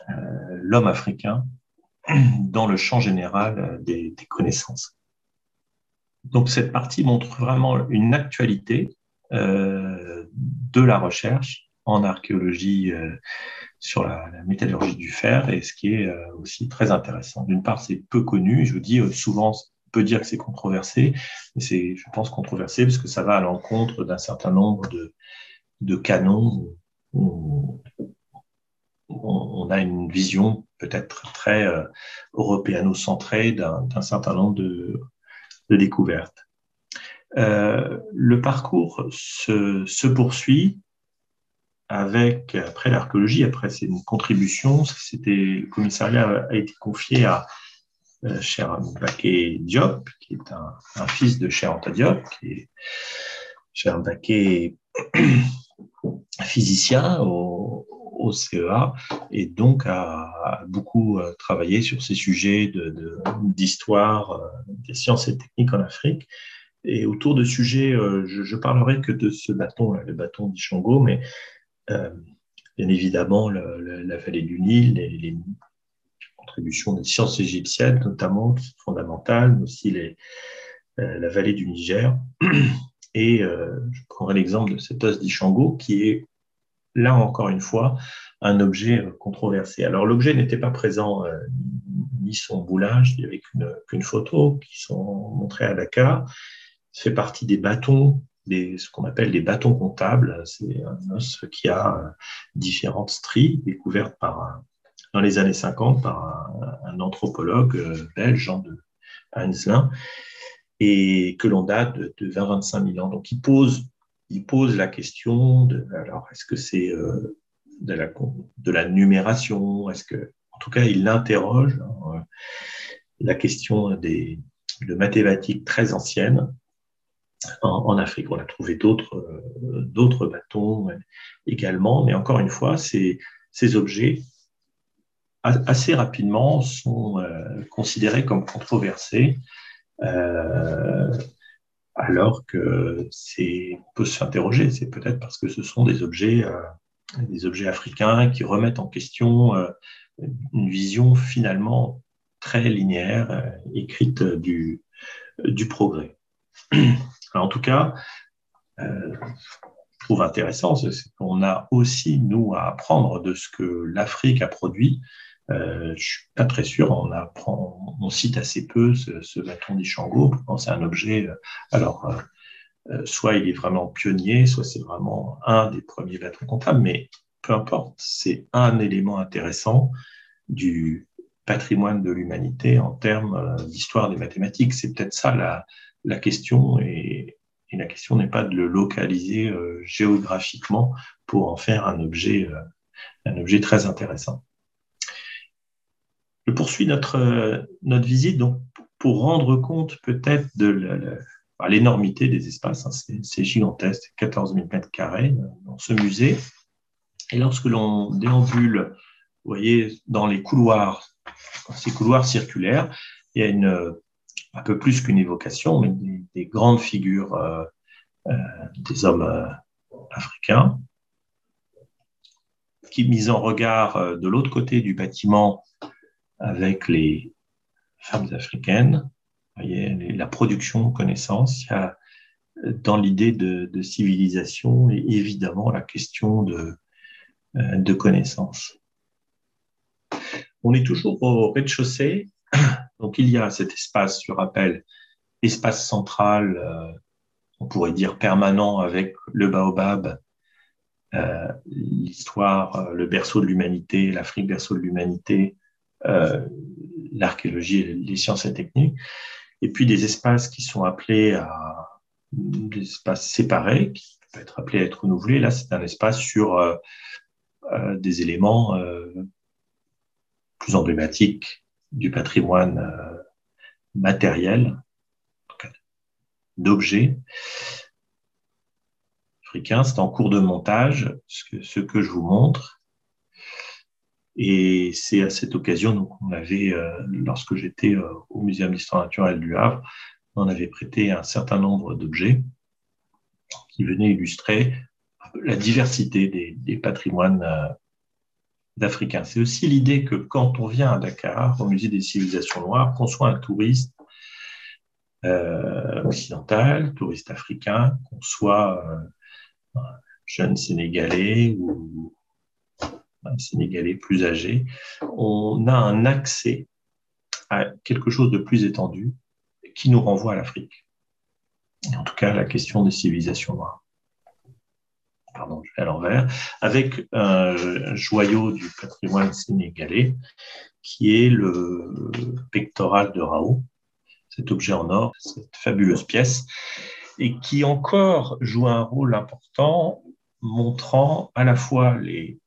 euh, l'homme africain dans le champ général des, connaissances. Donc cette partie montre vraiment une actualité de la recherche en archéologie sur la, métallurgie du fer et ce qui est aussi très intéressant. D'une part, c'est peu connu, je vous dis souvent peut dire que c'est controversé, mais c'est, je pense, controversé parce que ça va à l'encontre d'un certain nombre de, de canons où, on a une vision peut-être très euh, européano-centrée d'un, certain nombre de, découvertes. Euh, le parcours se, poursuit avec, après l'archéologie, après c'est une contribution, c'était, le commissariat a été confié à euh, cher Mbaké Diop, qui est un, fils de Cher Anta Diop, qui est Cher Mbaké physicien au, CEA et donc a, beaucoup euh, travaillé sur ces sujets d'histoire de, euh, des sciences et techniques en Afrique. Et autour de sujets, je, je parlerai que de ce bâton, le bâton d'Ishango, mais bien évidemment la, vallée du Nil, les, les, contribution des sciences égyptiennes, notamment, fondamentales, mais aussi les, euh, la vallée du Niger. Et euh, je prendrai l'exemple de cet os d'Ishango, qui est, là encore une fois, un objet euh, controversé. Alors, l'objet n'était pas présent, ni son boulage, il n'y avait qu'une photo qui sont montrées à Dakar. Ça fait partie des bâtons des, ce qu'on appelle les bâtons comptables. C'est un os qui a différentes stries découvertes par dans les années 50 par un, anthropologue euh, belge, Jean de Heinzelin, et que l'on date de, 20-25 000 ans. Donc il pose, il pose la question de, alors est-ce que c'est euh, de, la, numération? Est-ce que, en tout cas, il interroge hein, la question des, de mathématiques très anciennes en, Afrique. On a trouvé d'autres euh, bâtons également, mais encore une fois, ces, objets assez rapidement sont euh, considérés comme controversés, euh, alors que c'est peut s'interroger. C'est peut-être parce que ce sont des objets, euh, des objets africains qui remettent en question une vision finalement très linéaire, écrite du, du progrès. en tout cas, je trouve intéressant, c'est qu'on a aussi, nous, à apprendre de ce que l'Afrique a produit euh, je suis pas très sûr. On apprend, on cite assez peu ce, ce bâton d'Ishango. C'est un objet. Euh, alors, euh, euh, soit il est vraiment pionnier, soit c'est vraiment un des premiers bâtons comptables, mais peu importe, c'est un élément intéressant du patrimoine de l'humanité en termes d'histoire des mathématiques. C'est peut-être ça la, question, et, et, la question n'est pas de le localiser géographiquement pour en faire un objet, un objet très intéressant. Je poursuis notre, visite donc, pour rendre compte peut-être de l'énormité des espaces. Hein, c'est gigantesque, 14 000 mètres carrés dans ce musée. Et lorsque l'on déambule, vous voyez, dans les couloirs, ces couloirs circulaires, il y a une, un peu plus qu'une évocation, mais des, grandes figures euh, euh, des hommes euh, africains, qui, mis en regard de l'autre côté du bâtiment, avec les femmes africaines. la production de connaissances, a dans l'idée de, civilisation et évidemment la question de, euh, de connaissance. On est toujours au rez-de-chaussée, donc il y a cet espace, je rappelle, espace central, euh, on pourrait dire permanent avec le baobab, euh, l'histoire, le berceau de l'humanité, l'Afrique berceau de l'humanité, l'archéologie et les sciences et techniques, et puis des espaces qui sont appelés à des espaces séparés, qui peuvent être appelés à être renouvelés. Là, c'est un espace sur des éléments plus emblématiques du patrimoine matériel, d'objets africains. C'est en cours de montage, ce que je vous montre. Et c'est à cette occasion qu'on avait, euh, lorsque j'étais euh, au Muséum d'histoire naturelle du Havre, on avait prêté un certain nombre d'objets qui venaient illustrer la diversité des, patrimoines euh, d'Africains. C'est aussi l'idée que quand on vient à Dakar, au Musée des civilisations noires, qu'on soit un touriste euh, occidental, touriste africain, qu'on soit euh, un jeune Sénégalais ou Sénégalais plus âgé, on a un accès à quelque chose de plus étendu qui nous renvoie à l'Afrique. En tout cas, la question des civilisations noires. Pardon, je vais à l'envers, avec un joyau du patrimoine sénégalais qui est le pectoral de Raoult, cet objet en or, cette fabuleuse pièce, et qui encore joue un rôle important, montrant à la fois les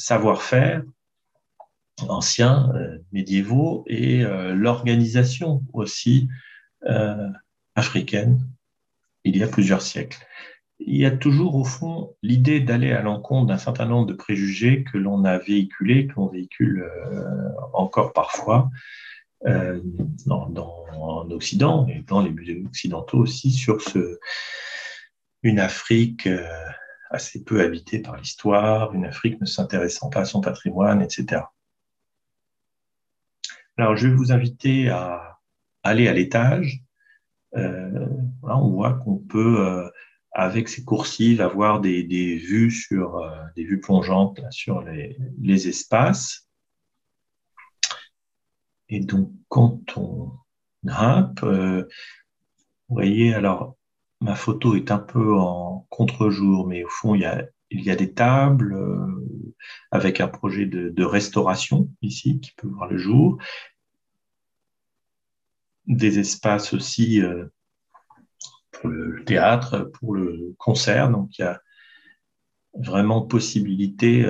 savoir-faire anciens, euh, médiévaux, et euh, l'organisation aussi euh, africaine il y a plusieurs siècles. Il y a toujours au fond l'idée d'aller à l'encontre d'un certain nombre de préjugés que l'on a véhiculés, que l'on véhicule encore parfois, dans, en Occident et dans les musées occidentaux aussi sur ce, une Afrique assez peu habitée par l'histoire, une Afrique ne s'intéressant pas à son patrimoine, etc. Alors, je vais vous inviter à aller à l'étage. Euh, on voit qu'on peut, avec ces coursives, avoir des, vues sur des vues plongeantes sur les, les espaces. Et donc, quand on grimpe, euh, vous voyez, alors, ma photo est un peu en contre-jour, mais au fond, il y a, des tables euh, avec un projet de, restauration ici qui peut voir le jour. Des espaces aussi euh, pour le théâtre, pour le concert. Donc, il y a vraiment possibilité,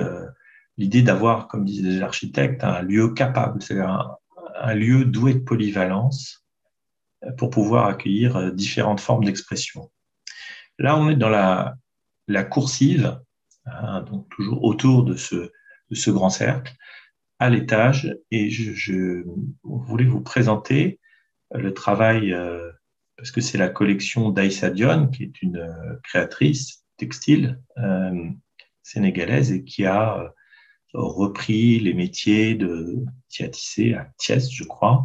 l'idée d'avoir, comme disait l'architecte, un lieu capable, c'est-à-dire un lieu doué de polyvalence euh, pour pouvoir accueillir euh, différentes formes d'expression. Là, on est dans la, la coursive, hein, donc toujours autour de ce, de ce grand cercle, à l'étage, et je, voulais vous présenter le travail, euh, parce que c'est la collection d'Aïssa Dion, qui est une créatrice textile sénégalaise et qui a repris les métiers de Tissé à Thiès, je crois,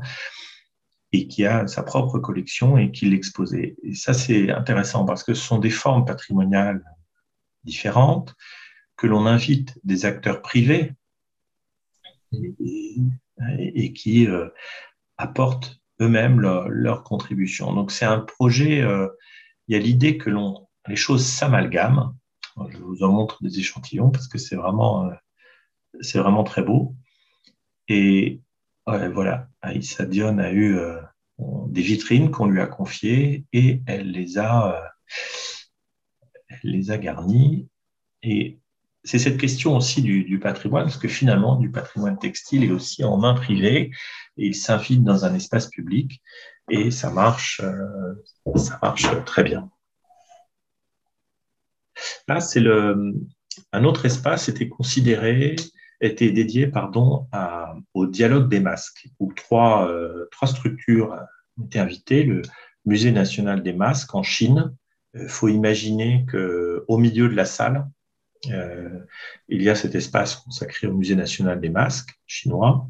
qui a sa propre collection et qui l'exposait. Et ça, c'est intéressant parce que ce sont des formes patrimoniales différentes que l'on invite des acteurs privés et, qui euh, apportent eux-mêmes leur, contribution. Donc c'est un projet, euh, il y a l'idée que l'on, les choses s'amalgament. Je vous en montre des échantillons parce que c'est vraiment euh, c'est vraiment très beau. Et voilà, Aïssa Dion a eu des vitrines qu'on lui a confiées et elle les a, euh, les a garnies. Et c'est cette question aussi du, patrimoine, parce que finalement, du patrimoine textile est aussi en main privée et il s'infile dans un espace public et ça marche, euh, ça marche très bien. Là, c'est le, un autre espace était considéré était dédié pardon, au dialogue des masques, où trois, euh, trois structures ont été invitées. Le Musée national des masques en Chine. Il euh, faut imaginer qu'au milieu de la salle, euh, il y a cet espace consacré au Musée national des masques chinois.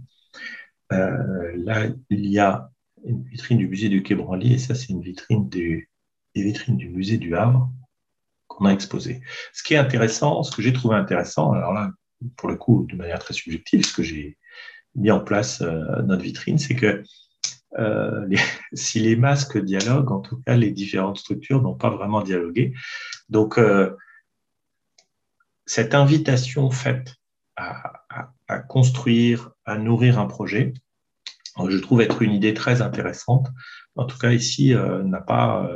là, il y a une vitrine du musée du Quai Branly, et ça, c'est une vitrine du, des vitrines du musée du Havre qu'on a exposé. Ce qui est intéressant, ce que j'ai trouvé intéressant, alors là, pour le coup, de manière très subjective, ce que j'ai mis en place euh, notre vitrine, c'est que euh, si les masques dialoguent, en tout cas, les différentes structures n'ont pas vraiment dialogué. Donc, euh, cette invitation faite à, construire à nourrir un projet. Je trouve être une idée très intéressante. En tout cas, ici, n'a pas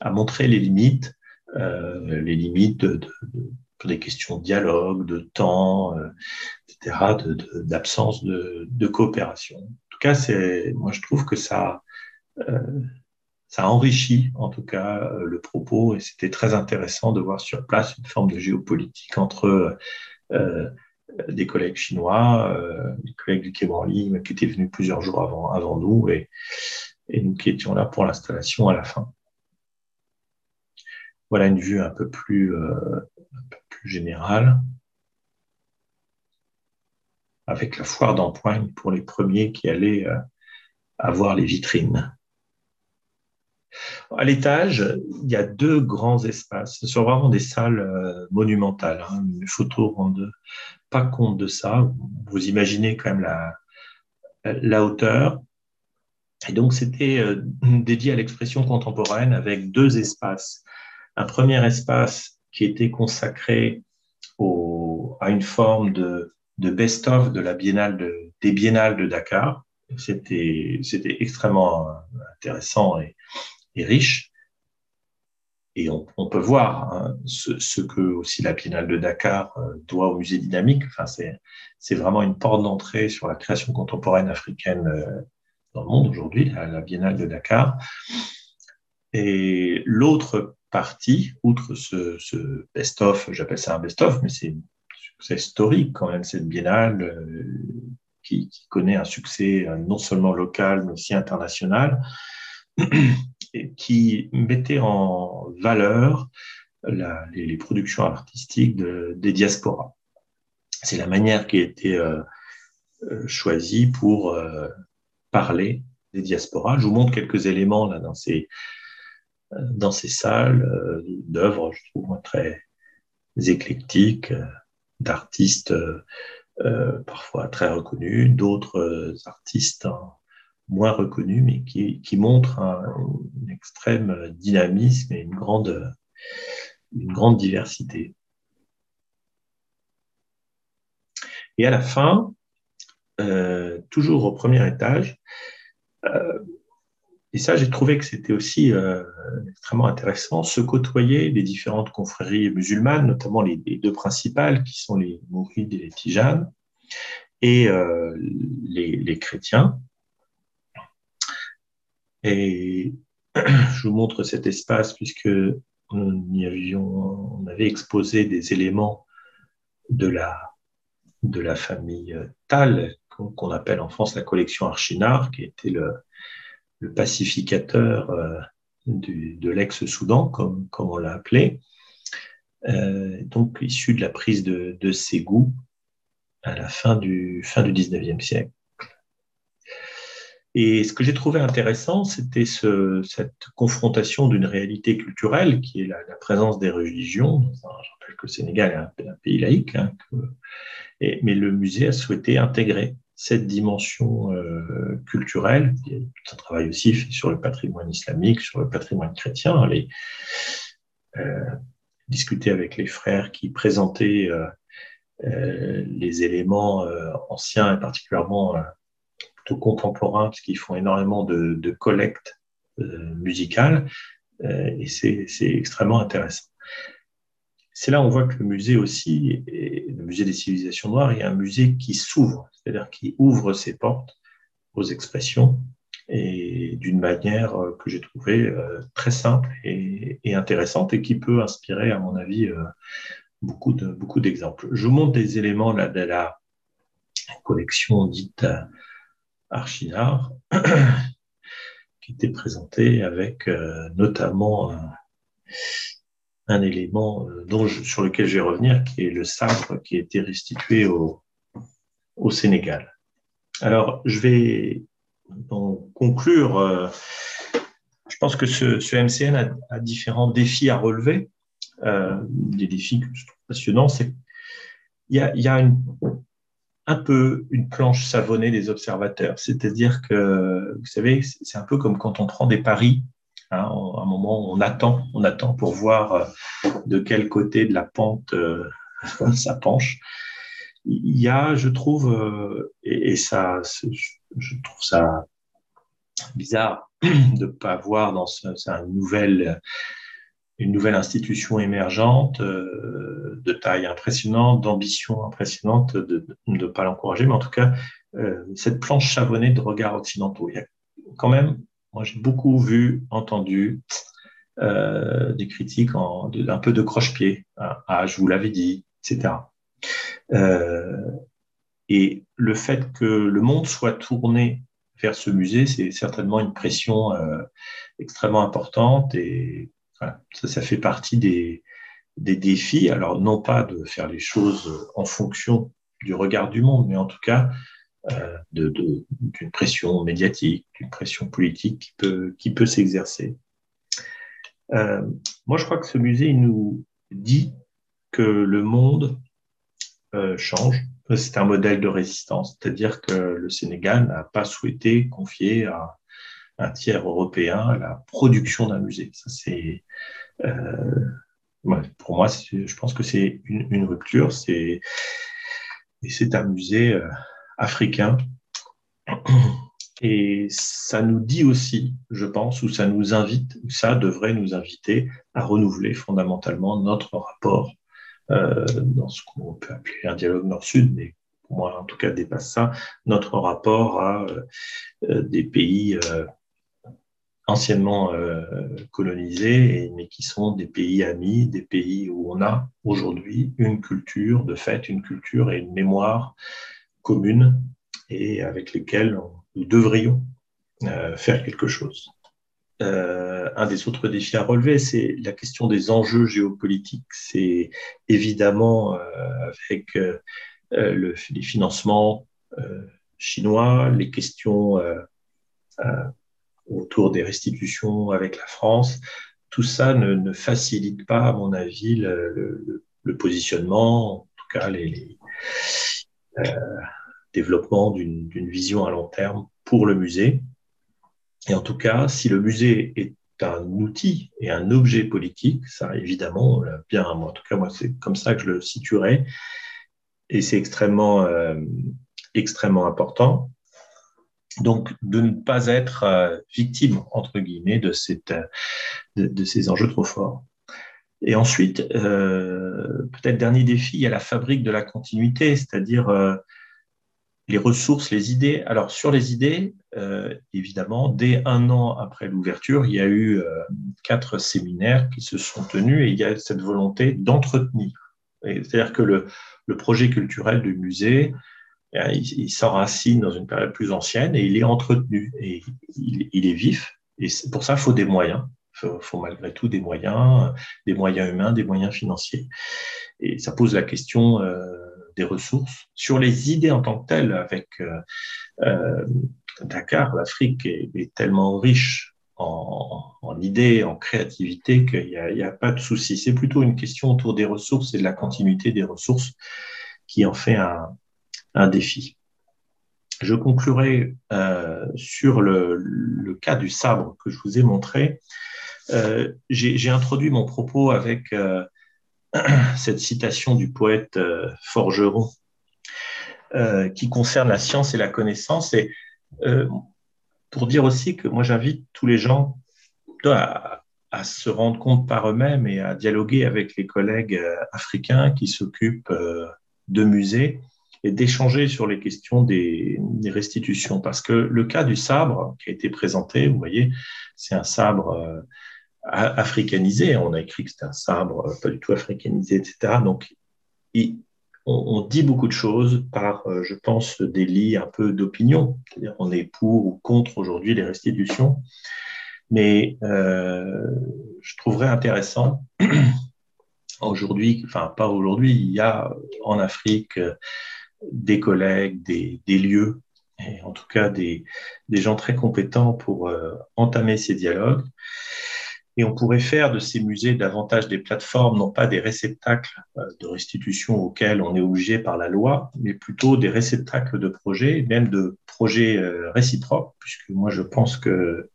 à montrer les limites, les limites de, des questions de dialogue, de temps, etc., d'absence de, de, coopération. En tout cas, c'est, moi, je trouve que ça, ça enrichit en tout cas euh, le propos et c'était très intéressant de voir sur place une forme de géopolitique entre euh, des collègues chinois, euh, des collègues du Quai Branly qui étaient venus plusieurs jours avant, avant nous et, et nous qui étions là pour l'installation à la fin. Voilà une vue un peu plus, plus générale avec la foire d'empoigne pour les premiers qui allaient avoir les vitrines. À l'étage, il y a deux grands espaces. Ce sont vraiment des salles euh, monumentales. Hein. Les photos rendent pas compte de ça. Vous imaginez quand même la, la hauteur. Et donc, c'était euh, dédié à l'expression contemporaine avec deux espaces. Un premier espace qui était consacré à une forme de, de best-of de la biennale de, des biennales de Dakar. C'était, extrêmement intéressant et, et riche. Et on, peut voir hein, ce, que aussi la Biennale de Dakar euh, doit au musée dynamique. Enfin, c'est vraiment une porte d'entrée sur la création contemporaine africaine euh, dans le monde aujourd'hui, la, Biennale de Dakar. Et l'autre partie, outre ce, best-of, j'appelle ça un best-of, mais c'est succès historique quand même, cette biennale euh, qui, connaît un succès non seulement local, mais aussi international qui mettait en valeur les, productions artistiques des diasporas. C'est la manière qui a été euh, euh, choisie pour euh, parler des diasporas. Je vous montre quelques éléments là dans ces, dans ces salles d'œuvres, je trouve très éclectiques, d'artistes parfois très reconnus, d'autres artistes moins reconnu, mais qui, qui montre un, extrême dynamisme et une grande, diversité. Et à la fin, euh, toujours au premier étage, euh, et ça j'ai trouvé que c'était aussi euh, extrêmement intéressant, se côtoyer les différentes confréries musulmanes, notamment les, deux principales qui sont les mourides et les tijanes, et les, les chrétiens, et je vous montre cet espace puisque on, avions, on avait exposé des éléments de la, de la famille Tal, qu'on appelle en France la collection Archinard, qui était le, le pacificateur euh, de l'ex-Soudan, comme, on l'a appelé, euh, donc issu de la prise de, de Ségou à la fin du, fin du 19e siècle. Et ce que j'ai trouvé intéressant, c'était ce, cette confrontation d'une réalité culturelle qui est la, présence des religions. Je rappelle que le Sénégal est un, pays laïque, hein, mais le musée a souhaité intégrer cette dimension euh, culturelle. Il y tout un travail aussi sur le patrimoine islamique, sur le patrimoine chrétien. Les, euh, discuter avec les frères qui présentaient euh, euh les éléments anciens et particulièrement plutôt contemporains, parce font énormément de, de collectes musicales, et c'est extrêmement intéressant. C'est là où on voit que le musée aussi, le musée des civilisations noires, est un musée qui s'ouvre, c'est-à-dire qui ouvre ses portes aux expressions et d'une manière euh, que j'ai trouvée très simple et, intéressante et qui peut inspirer, à mon avis, beaucoup de beaucoup d'exemples. Je vous montre des éléments de la collection dite Archinard, qui était présenté avec euh, notamment élément euh, dont sur lequel je vais revenir, qui est le sabre qui a été restitué au, au Sénégal. Alors, je vais conclure. Euh, je pense que ce, ce MCN a, différents défis à relever. des défis que je trouve passionnants, c'est il y a, y a un peu une planche savonnée des observateurs. C'est-à-dire que, vous savez, c'est un peu comme quand on prend des paris. Hein, à un moment, on attend, on attend pour voir euh, de quel côté de la pente euh, ça penche. il y a, je trouve, et, ça, je trouve ça bizarre de ne pas voir dans ce, une nouvelle une nouvelle institution émergente de taille impressionnante, d'ambition impressionnante, de ne pas l'encourager, mais en tout cas, cette planche savonnée de regards occidentaux. Il y a quand même, moi j'ai beaucoup vu, entendu euh, des critiques en, un peu de croche-pied. Hein. Ah, je vous l'avais dit, etc. Euh, et le fait que le monde soit tourné vers ce musée, c'est certainement une pression euh, extrêmement importante et ça, fait partie des, défis. Alors, non pas de faire les choses en fonction du regard du monde, mais en tout cas d'une pression médiatique, d'une pression politique qui peut, s'exercer. Euh, moi, je crois que ce musée nous dit que le monde euh, change. C'est un modèle de résistance, c'est-à-dire que le Sénégal n'a pas souhaité confier à un tiers européen la production d'un musée. Ça, c'est, euh, pour moi, je pense que c'est une, une, rupture. C'est, et c'est un musée euh, africain. Et ça nous dit aussi, je pense, ou ça nous invite, ou ça devrait nous inviter à renouveler fondamentalement notre rapport euh, dans ce qu'on peut appeler un dialogue nord-sud, mais pour moi en tout cas dépasse ça, notre rapport à euh, des pays euh, anciennement euh, colonisés, mais qui sont des pays amis, des pays où on a aujourd'hui une culture, de fait, une culture et une mémoire commune et avec lesquels on nous devrions euh, faire quelque chose. Euh, un des autres défis à relever, c'est la question des enjeux géopolitiques. C'est évidemment euh, avec le, les financements chinois, les questions autour des restitutions avec la France, tout ça ne, facilite pas, à mon avis, le, positionnement, en tout cas les, développement d'une vision à long terme pour le musée. Et en tout cas, si le musée est un outil et un objet politique, ça évidemment, bien, moi, en tout cas, moi, c'est comme ça que je le situerai. Et c'est extrêmement, euh, extrêmement important. Donc, de ne pas être euh, victime, entre guillemets, de, cette, de, ces enjeux trop forts. Et ensuite, euh, peut-être dernier défi, il y a la fabrique de la continuité, c'est-à-dire euh, les ressources, les idées. Alors sur les idées, euh, évidemment, dès un an après l'ouverture, il y a eu quatre séminaires qui se sont tenus et il y a cette volonté d'entretenir. C'est-à-dire que le, projet culturel du musée, eh il, il s'enracine dans une période plus ancienne et il est entretenu et il, il est vif. Et pour ça, il faut des moyens. Faut, faut, malgré tout des moyens, des moyens humains, des moyens financiers. Et ça pose la question euh, des ressources, sur les idées en tant que telles, avec euh, euh, Dakar, l'Afrique est, tellement riche en, idées, en créativité, qu'il n'y a, pas de souci. C'est plutôt une question autour des ressources et de la continuité des ressources qui en fait un, défi. Je conclurai euh, sur le, cas du sabre que je vous ai montré. Euh, J'ai introduit mon propos avec euh, cette citation du poète euh, Forgeron qui concerne la science et la connaissance. Et pour dire aussi que moi, j'invite tous les gens à, se rendre compte par eux-mêmes et à dialoguer avec les collègues africains qui s'occupent de musées et d'échanger sur les questions des, restitutions. Parce que le cas du sabre qui a été présenté, vous voyez, c'est un sabre africanisé. On a écrit que c'était un sabre euh, pas du tout africanisé, etc. Donc, on, dit beaucoup de choses par, euh, je pense, des lits un peu d'opinion. C'est-à-dire, on est pour ou contre aujourd'hui les restitutions. Mais euh, je trouverais intéressant aujourd'hui, enfin pas aujourd'hui, il y a en Afrique des collègues, des, lieux, et en tout cas des, gens très compétents pour entamer ces dialogues. Et on pourrait faire de ces musées davantage des plateformes, non pas des réceptacles euh, de restitution auxquels on est obligé par la loi, mais plutôt des réceptacles de projets, même de projets euh, réciproques, puisque moi je pense que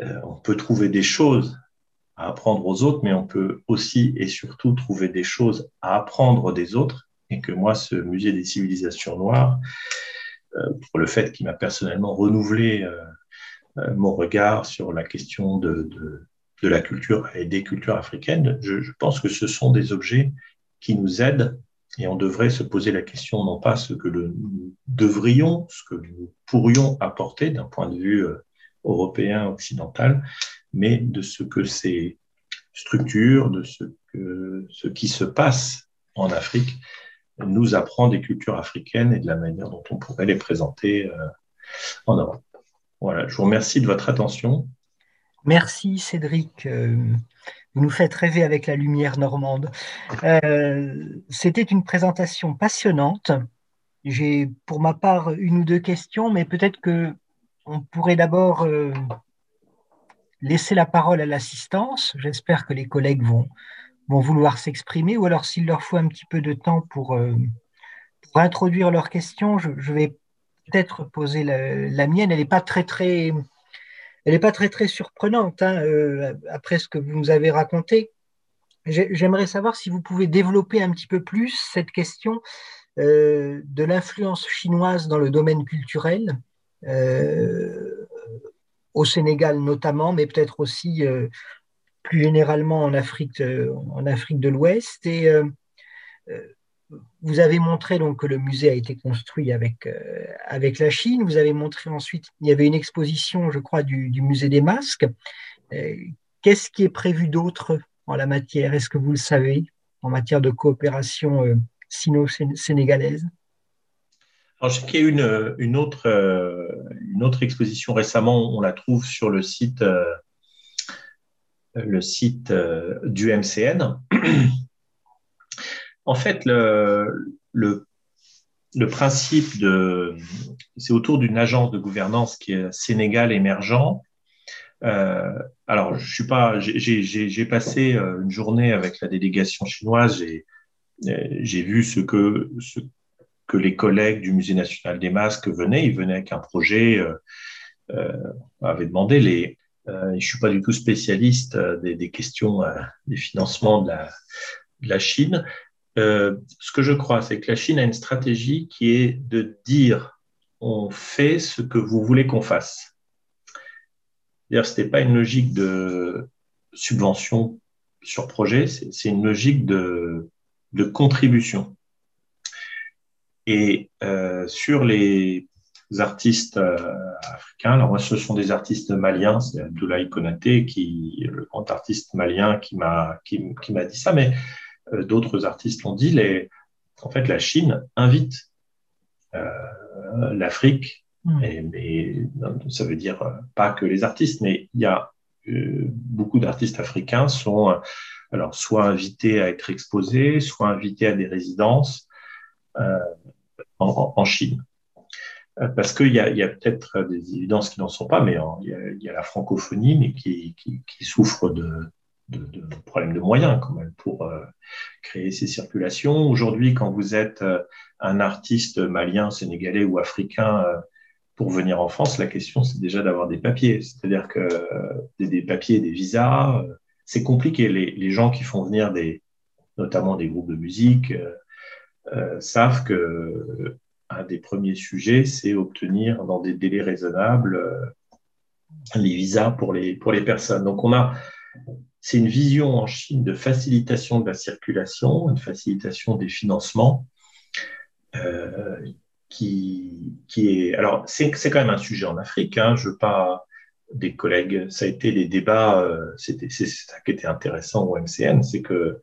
euh, on peut trouver des choses à apprendre aux autres, mais on peut aussi et surtout trouver des choses à apprendre des autres. et que moi, ce musée des civilisations noires, pour le fait qu'il m'a personnellement renouvelé mon regard sur la question de, de, la culture et des cultures africaines, je, je pense que ce sont des objets qui nous aident et on devrait se poser la question, non pas ce que nous devrions, ce que nous pourrions apporter d'un point de vue euh, européen, occidental, mais de ce que ces structures, de ce, que, ce qui se passe en Afrique nous apprend des cultures africaines et de la manière dont on pourrait les présenter euh, en Europe. Voilà, je vous remercie de votre attention. Merci Cédric. Euh, vous nous faites rêver avec la lumière normande. Euh, c'était une présentation passionnante. J'ai pour ma part une ou deux questions, mais peut-être que on pourrait d'abord euh, laisser la parole à l'assistance. J'espère que les collègues vont, vouloir s'exprimer, ou alors s'il leur faut un petit peu de temps pour, introduire leurs questions, je, vais peut-être poser la mienne. Elle n'est pas très très elle n'est pas très très surprenante hein, euh, après ce que vous nous avez raconté. J'aimerais savoir si vous pouvez développer un petit peu plus cette question euh, de l'influence chinoise dans le domaine culturel, euh, au Sénégal notamment, mais peut-être aussi plus généralement en Afrique, en Afrique de l'Ouest. Et vous avez montré donc que le musée a été construit avec, euh, avec la Chine. Vous avez montré ensuite, il y avait une exposition, je crois, du, musée des masques. Euh, qu'est-ce qui est prévu d'autre en la matière? Est-ce que vous le savez en matière de coopération euh, sino-sénégalaise? Alors, je sais qu'il y a une, une, autre, une autre exposition récemment, on la trouve sur le site, le site du MCN. En fait, le, principe de, c'est autour d'une agence de gouvernance qui est Sénégal émergent. Euh, alors, je suis pas, j'ai passé euh, une journée avec la délégation chinoise. J'ai vu ce que, ce que les collègues du Musée national des masques venaient. Ils venaient avec un projet, euh, euh avaient demandé les. Euh, je suis pas du tout spécialiste euh, des, questions des financements de la Chine, euh, ce que je crois, c'est que la Chine a une stratégie qui est de dire on fait ce que vous voulez qu'on fasse. C'est-à-dire, ce n'est pas une logique de subvention sur projet, c'est une logique de, contribution. Et euh, sur les artistes euh, africains, alors moi, ce sont des artistes maliens, c'est Abdoulaye Konaté, qui, le grand artiste malien qui m'a dit ça, mais d'autres artistes l'ont dit, les, en fait, la Chine invite euh, l'Afrique, hmm. et, ça veut dire euh, pas que les artistes, mais il y a beaucoup d'artistes africains sont alors soit invités à être exposés, soit invités à des résidences euh, en, en, Chine. Parce qu'il y a, peut-être des évidences qui n'en sont pas, mais il y, a, il y, a, la francophonie, mais qui, qui, qui souffre de, de, de, de moyens quand même pour euh, créer ces circulations. Aujourd'hui, quand vous êtes euh, un artiste malien, sénégalais ou africain euh, pour venir en France, la question c'est déjà d'avoir des papiers, c'est-à-dire que des, des, papiers, des visas, c'est compliqué. Les, les, gens qui font venir des, notamment des groupes de musique, savent que un des premiers sujets, c'est obtenir dans des délais raisonnables les visas pour les pour les personnes. Donc on a c'est une vision en Chine de facilitation de la circulation, une facilitation des financements, euh, qui, est. Alors, c'est quand même un sujet en Afrique. Hein, je veux pas des collègues. Ça a été les débats. Euh, c'était c'est ça qui était intéressant au MCN, c'est que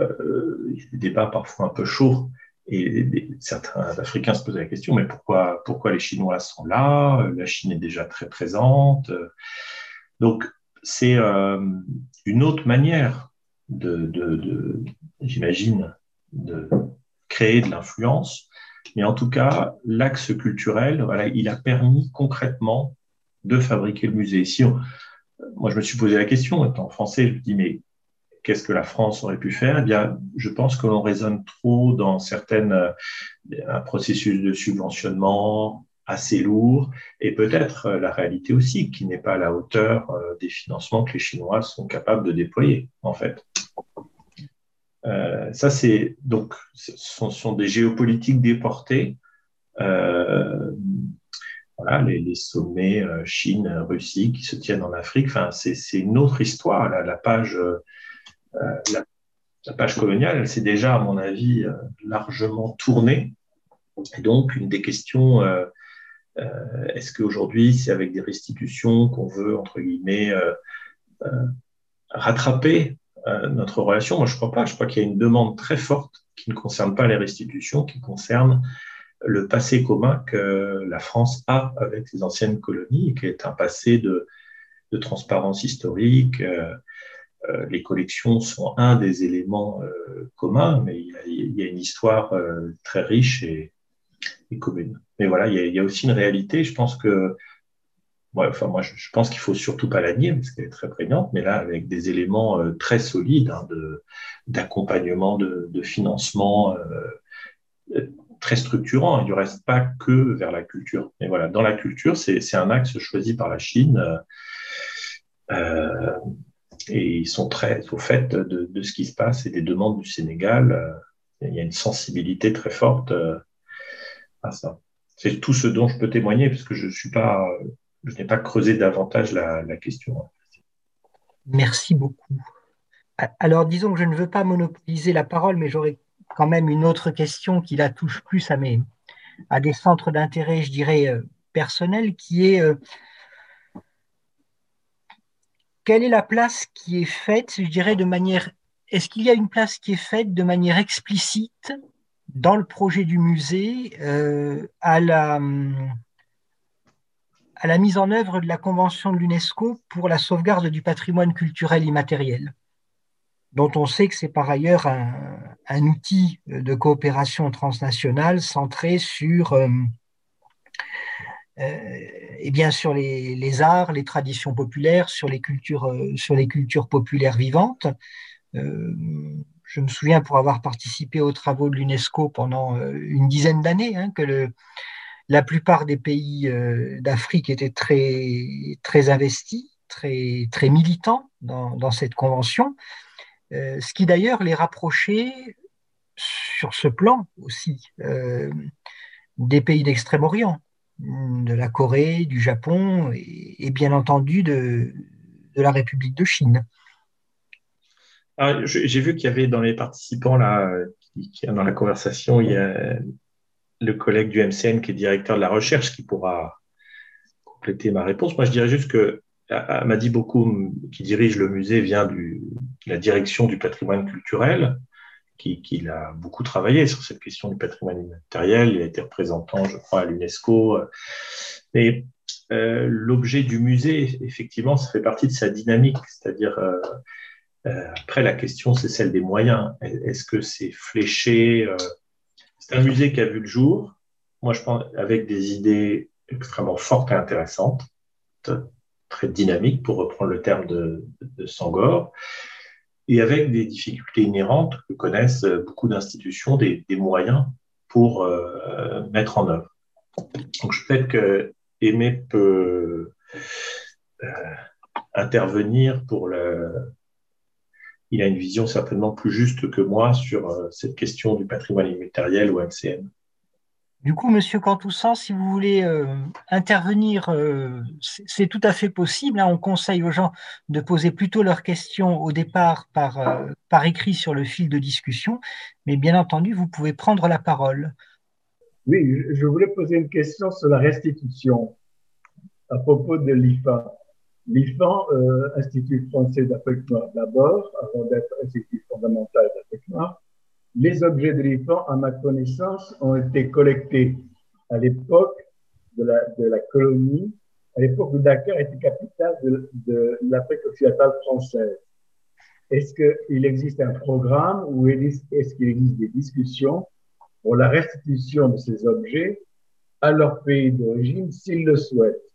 euh, débats parfois un peu chauds. Et certains Africains se posaient la question, mais pourquoi, pourquoi les Chinois sont là? La Chine est déjà très présente. Donc, c'est euh, une autre manière de, j'imagine, de créer de l'influence. Mais en tout cas, l'axe culturel, il a permis concrètement de fabriquer le musée. Si moi, je me suis posé la question, étant français, je me dis, mais qu'est-ce que la France aurait pu faire? Eh bien, je pense que l'on raisonne trop dans certaines euh, un processus de subventionnement, assez lourd et peut-être euh, la réalité aussi qui n'est pas à la hauteur euh, des financements que les Chinois sont capables de déployer en fait. Euh, ça, c'est donc, ce sont, des géopolitiques déportées. Voilà, les, sommets Chine, Russie qui se tiennent en Afrique. Enfin, c'est une autre histoire. La, page, la, page coloniale, elle s'est déjà, à mon avis, largement tournée. Et donc, une des questions est-ce qu'aujourd'hui, c'est avec des restitutions qu'on veut, entre guillemets, euh, euh, rattraper notre relation? Moi, je ne crois pas. Je crois qu'il y a une demande très forte qui ne concerne pas les restitutions, qui concerne le passé commun que la France a avec ses anciennes colonies, qui est un passé de, transparence historique. les collections sont un des éléments communs, mais il y, a, une histoire très riche et, et commune. Mais voilà, il y, a, aussi une réalité. Je pense que, enfin, moi, je, pense qu'il faut surtout pas la nier parce qu'elle est très prégnante, mais là, avec des éléments euh, très solides hein, d'accompagnement, de, financement euh, très structurant. Il ne reste pas que vers la culture. Mais voilà, dans la culture, c'est un axe choisi par la Chine. Euh, et ils sont très au fait de, de, ce qui se passe et des demandes du Sénégal. il y a une sensibilité très forte C'est tout ce dont je peux témoigner, parce que je suis pas, je n'ai pas creusé davantage la, question. Merci beaucoup. Alors, disons que je ne veux pas monopoliser la parole, mais j'aurais quand même une autre question qui la touche plus à, mes, à des centres d'intérêt, je dirais, euh, personnels, qui est euh, quelle est la place qui est faite, je dirais, de manière. Est-ce qu'il y a une place qui est faite de manière explicite dans le projet du musée euh, à, la, à la mise en œuvre de la Convention de l'UNESCO pour la sauvegarde du patrimoine culturel immatériel, dont on sait que c'est par ailleurs un, outil de coopération transnationale centré sur, euh, euh, et bien sur les, les, arts, les traditions populaires, sur les cultures, sur les cultures populaires vivantes. Je me souviens pour avoir participé aux travaux de l'UNESCO pendant euh, une dizaine d'années, hein, que la plupart des pays euh, d'Afrique étaient très, très investis, très, très militants dans, cette convention, euh, ce qui d'ailleurs les rapprochait sur ce plan aussi des pays d'Extrême-Orient, de la Corée, du Japon et, bien entendu de, de la République de Chine. Ah, j'ai vu qu'il y avait dans les participants là, qui, dans la conversation, il y a le collègue du MCN qui est directeur de la recherche qui pourra compléter ma réponse. Moi, je dirais juste que m'a dit beaucoup, qui dirige le musée, vient de la direction du patrimoine culturel, qui, a beaucoup travaillé sur cette question du patrimoine immatériel. Il a été représentant, je crois, à l'UNESCO. Mais euh, l'objet du musée, effectivement, ça fait partie de sa dynamique, c'est-à-dire euh, euh, après, la question, c'est celle des moyens. Est-ce que c'est fléché euh, C'est un musée qui a vu le jour, moi je pense, avec des idées extrêmement fortes et intéressantes, très dynamiques, pour reprendre le terme de, de Sangor, et avec des difficultés inhérentes que connaissent beaucoup d'institutions, des, moyens pour euh, mettre en œuvre. Donc peut-être que Aimé peut intervenir pour le, il a une vision certainement plus juste que moi sur euh, cette question du patrimoine immatériel ou MCN. Du coup, Monsieur Cantoussan, si vous voulez euh, intervenir, euh, c'est tout à fait possible. Hein. On conseille aux gens de poser plutôt leurs questions au départ par, par écrit sur le fil de discussion, mais bien entendu, vous pouvez prendre la parole. Oui, je voulais poser une question sur la restitution à propos de l'IFA. L'IFAN, euh, Institut français d'Afrique noire d'abord, avant d'être Institut fondamental d'Afrique noire, les objets de l'IFAN, à ma connaissance, ont été collectés à l'époque de la, de la colonie, à l'époque où Dakar était capitale de, de l'Afrique occidentale française. Est-ce qu'il existe un programme ou est-ce qu'il existe des discussions pour la restitution de ces objets à leur pays d'origine s'ils le souhaitent?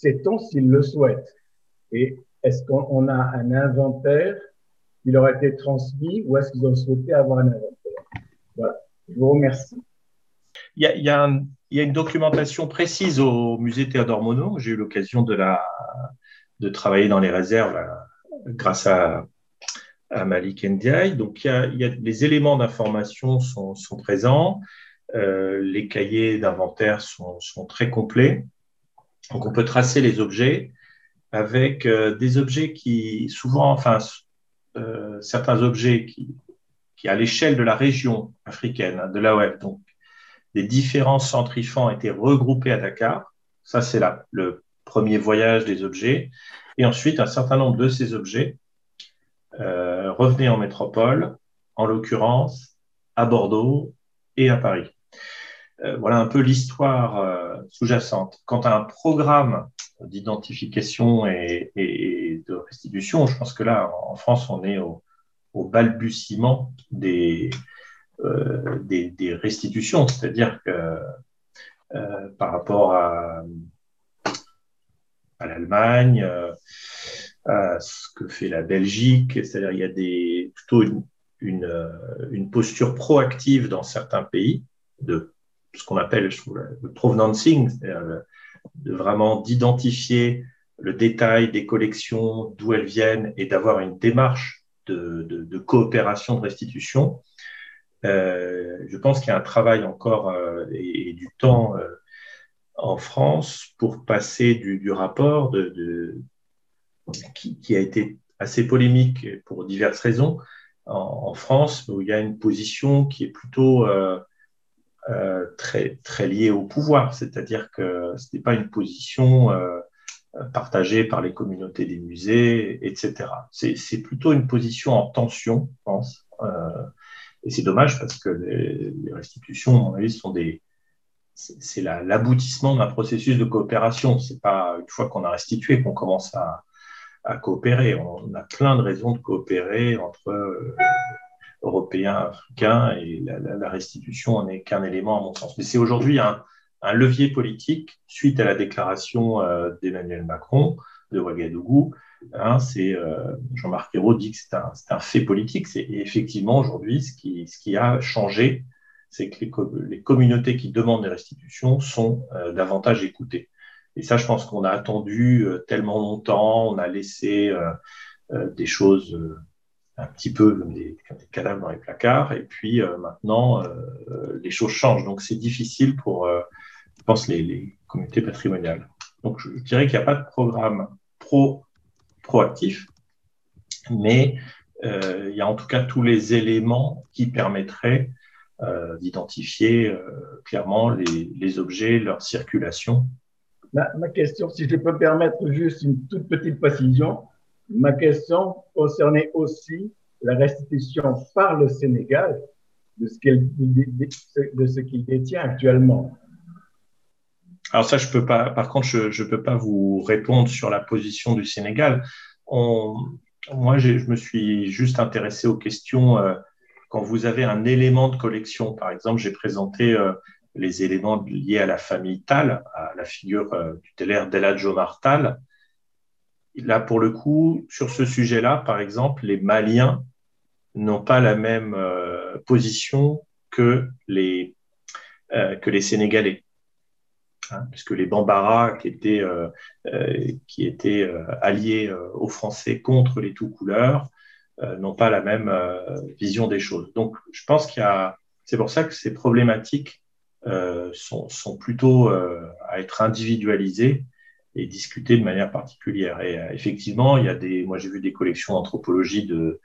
Sait-on s'ils le souhaitent Et est-ce qu'on a un inventaire qui leur a été transmis ou est-ce qu'ils ont souhaité avoir un inventaire? Voilà, je vous remercie. Il y a, une documentation précise au musée Théodore Monod. J'ai eu l'occasion de, travailler dans les réserves euh, grâce à, à Malik Ndiaye. Donc, il y a, les éléments d'information sont, présents. Euh, les cahiers d'inventaire sont, très complets. Donc, on peut tracer les objets avec euh, des objets qui, souvent, enfin, euh, certains objets qui, à l'échelle de la région africaine, hein, de l'AOF, donc les différents centres IFAN étaient regroupés à Dakar. Ça, c'est le premier voyage des objets. Et ensuite, un certain nombre de ces objets euh, revenaient en métropole, en l'occurrence à Bordeaux et à Paris. Euh, voilà un peu l'histoire euh, sous-jacente. Quant à un programme d'identification et, de restitution, je pense que là, en France, on est au, balbutiement des, des, restitutions, c'est-à-dire que par rapport à, l'Allemagne, à ce que fait la Belgique, c'est-à-dire il y a plutôt une, une, une posture proactive dans certains pays de ce qu'on appelle le provenancing, de vraiment d'identifier le détail des collections, d'où elles viennent, et d'avoir une démarche de, coopération, de restitution. Euh, je pense qu'il y a un travail encore euh, et, du temps euh, en France pour passer du, rapport qui, a été assez polémique pour diverses raisons en, en, France, où il y a une position qui est plutôt euh, très, très liée au pouvoir, c'est-à-dire que ce n'est pas une position euh, partagée par les communautés des musées, etc. C'est plutôt une position en tension, je pense. Euh, et c'est dommage parce que les, les restitutions, à mon avis, sont des, c'est l'aboutissement d'un processus de coopération. C'est pas une fois qu'on a restitué qu'on commence à, coopérer. On a plein de raisons de coopérer entre Européens, Africains, et la, restitution n'est qu'un élément à mon sens. Mais c'est aujourd'hui un, levier politique suite à la déclaration euh, d'Emmanuel Macron de Ouagadougou. Hein, euh, Jean-Marc Ayrault dit que c'est un, fait politique. C'est effectivement aujourd'hui ce qui, a changé, c'est que les, communautés qui demandent des restitutions sont davantage écoutées. Et ça, je pense qu'on a attendu euh, tellement longtemps, on a laissé euh, euh, des choses un petit peu comme des, cadavres dans les placards, et puis maintenant, les choses changent. Donc, c'est difficile pour, je pense, les, communautés patrimoniales. Donc, je, dirais qu'il n'y a pas de programme pro, proactif, mais il y a en tout cas tous les éléments qui permettraient d'identifier clairement les, les, objets, leur circulation Ma, question, si je peux permettre juste une toute petite précision, ma question concernait aussi la restitution par le Sénégal de ce qu'il détient actuellement. Alors ça, je peux pas. Par contre, je ne peux pas vous répondre sur la position du Sénégal. moi, je me suis juste intéressé aux questions. Euh, quand vous avez un élément de collection, par exemple, j'ai présenté euh, les éléments liés à la famille Tal, à la figure euh, tutélaire d'Eladj Omar Tal. Là, pour le coup, sur ce sujet-là, par exemple, les Maliens n'ont pas la même euh, position que les, euh, que les Sénégalais. Hein, puisque les Bambara, qui étaient, qui étaient alliés aux Français contre les tout couleurs, n'ont pas la même vision des choses. Donc, je pense qu'il y a. C'est pour ça que c'est problématique euh, sont, plutôt euh, à être individualisés et discutés de manière particulière. Et euh, effectivement, il y a des, moi j'ai vu des collections d'anthropologie de,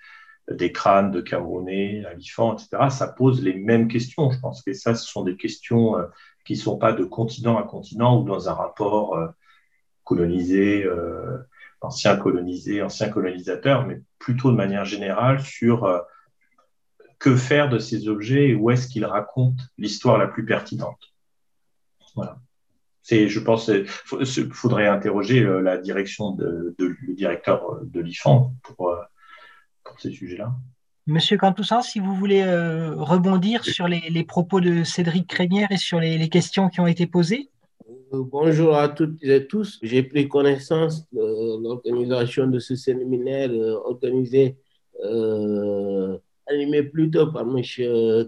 des crânes de Camerounais, Alifant, etc. Ça pose les mêmes questions. Je pense que ça, ce sont des questions qui ne sont pas de continent à continent ou dans un rapport colonisé, ancien colonisé, ancien colonisateur, mais plutôt de manière générale sur que faire de ces objets et où est-ce qu'ils racontent l'histoire la plus pertinente. Voilà. C'est, je pense, il faudrait interroger euh, la direction de, le directeur euh, de l'IFAN pour, euh, pour ces sujets-là. Monsieur Cantoussan, si vous voulez rebondir sur les, propos de Cédric Crémière et sur les, questions qui ont été posées. Bonjour à toutes et tous. J'ai pris connaissance de l'organisation de ce séminaire organisé animé plutôt par M.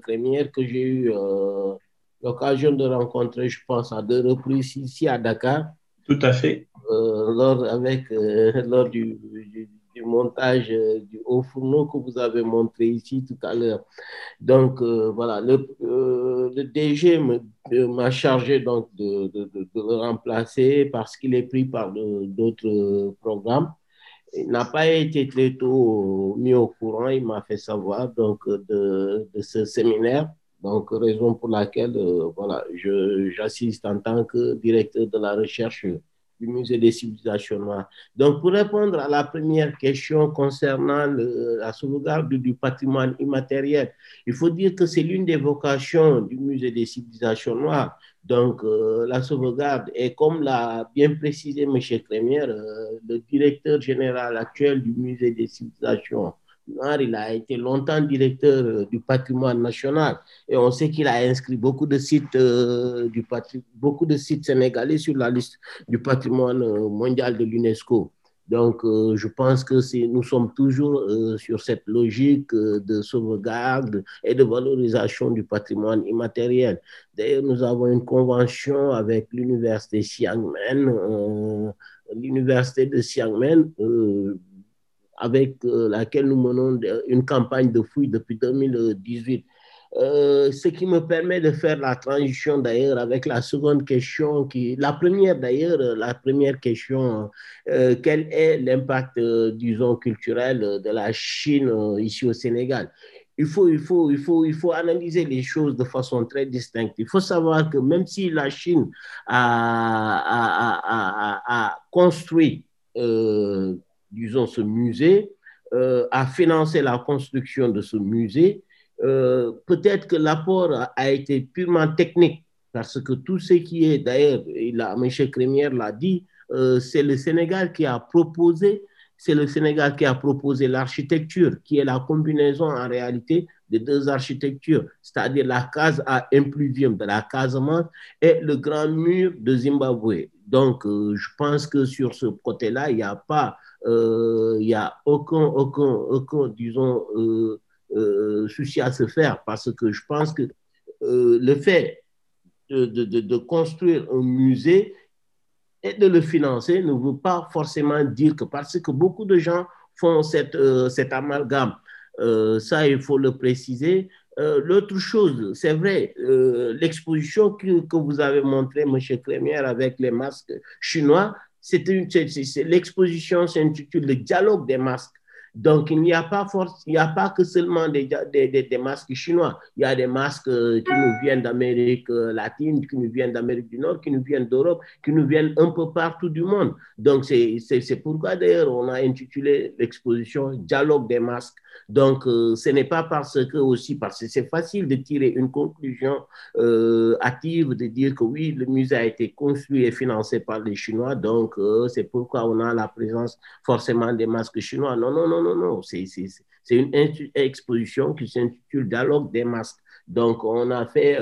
Crémière, que j'ai eu euh, l'occasion de rencontrer, je pense, à deux reprises ici à Dakar. Tout à fait. Euh, lors, avec, euh, lors du, du, montage du haut fourneau que vous avez montré ici tout à l'heure. Donc, voilà, le, le DG m'a chargé donc de, de, de, le remplacer parce qu'il est pris par d'autres programmes. Il n'a pas été très tôt mis au courant, il m'a fait savoir donc de, de ce séminaire. Donc, raison pour laquelle euh, voilà, j'assiste en tant que directeur de la recherche du Musée des civilisations noires. Donc, pour répondre à la première question concernant la sauvegarde du patrimoine immatériel, il faut dire que c'est l'une des vocations du Musée des civilisations noires. Donc, euh, la sauvegarde est, comme l'a bien précisé M. Crémière, euh, le directeur général actuel du Musée des civilisations il a été longtemps directeur euh, du patrimoine national et on sait qu'il a inscrit beaucoup de sites euh, du beaucoup de sites sénégalais sur la liste du patrimoine euh, mondial de l'UNESCO. Donc, je pense que nous sommes toujours sur cette logique de sauvegarde et de valorisation du patrimoine immatériel. D'ailleurs, nous avons une convention avec l'université Xiangmen, l'université de Xiangmen avec euh, laquelle nous menons une campagne de fouilles depuis 2018. Euh, ce qui me permet de faire la transition d'ailleurs avec la seconde question, qui, la première d'ailleurs, la première question, euh, quel est l'impact, disons, culturel de la Chine ici au Sénégal? Il faut, il, faut, il, faut, il faut analyser les choses de façon très distincte. Il faut savoir que même si la Chine a, a, a, a construit disons, ce musée, euh, a financé la construction de ce musée. Euh, peut-être que l'apport a, été purement technique, parce que tout ce qui est, d'ailleurs, M. Crémière l'a dit, euh, c'est le Sénégal qui a proposé, c'est le Sénégal qui a proposé l'architecture, qui est la combinaison en réalité de deux architectures, c'est-à-dire la case à impluvium de la Casamance et le grand mur de Zimbabwe. Donc, je pense que sur ce côté-là, il n'y a pas il n'y a aucun, aucun, aucun disons, euh, euh, souci à se faire parce que je pense que le fait de, de, construire un musée et de le financer ne veut pas forcément dire que parce que beaucoup de gens font cette, cet amalgame. ça, il faut le préciser. L'autre chose, c'est vrai, l'exposition que, que, vous avez montrée, M. Crémière, avec les masques chinois, l'exposition s'intitule Le dialogue des masques. Donc, il n'y a pas force, il n'y a pas que seulement des, des, des, masques chinois. Il y a des masques euh, qui nous viennent d'Amérique euh, latine, qui nous viennent d'Amérique du Nord, qui nous viennent d'Europe, qui nous viennent un peu partout du monde. Donc, c'est pourquoi d'ailleurs on a intitulé l'exposition Dialogue des masques. Donc, euh, ce n'est pas parce que aussi, parce que c'est facile de tirer une conclusion euh, active, de dire que oui, le musée a été construit et financé par les Chinois, donc euh, c'est pourquoi on a la présence forcément des masques chinois. Non, non, non, non, non. C'est une exposition qui s'intitule Dialogue des masques. Donc, on a fait,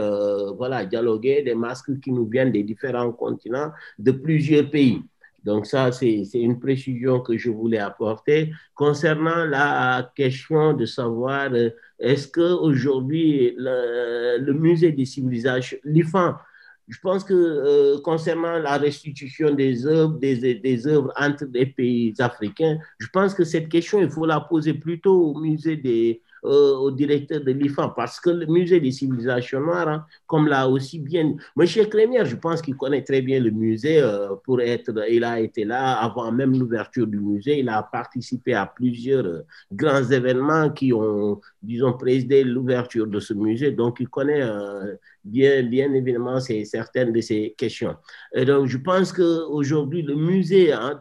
voilà, dialoguer des masques qui nous viennent des différents continents, de plusieurs pays. Donc ça, c'est une précision que je voulais apporter. Concernant la question de savoir euh, est-ce qu'aujourd'hui, le, le musée des civilisations, l'IFAN, je pense que euh, concernant la restitution des œuvres, des, des, œuvres entre les pays africains, je pense que cette question, il faut la poser plutôt au musée des, euh, au directeur de l'IFAN, parce que le musée des civilisations noires, hein, comme l'a aussi bien... Monsieur Crémière, je pense qu'il connaît très bien le musée euh, pour être... Il a été là avant même l'ouverture du musée, il a participé à plusieurs euh, grands événements qui ont, disons, présidé l'ouverture de ce musée, donc il connaît bien, bien évidemment certaines de ces questions. Et donc, je pense qu'aujourd'hui, le musée hein,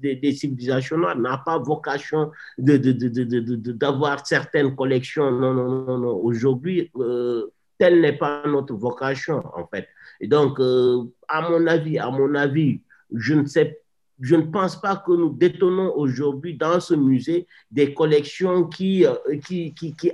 des, civilisations noires n'a pas vocation d'avoir de, de, certaines collections. Non, non, non, non. Aujourd'hui, euh, telle n'est pas notre vocation, en fait. Et donc, euh, à mon avis, à mon avis, je ne sais je ne pense pas que nous détenons aujourd'hui dans ce musée des collections qui, euh, qui, qui, qui,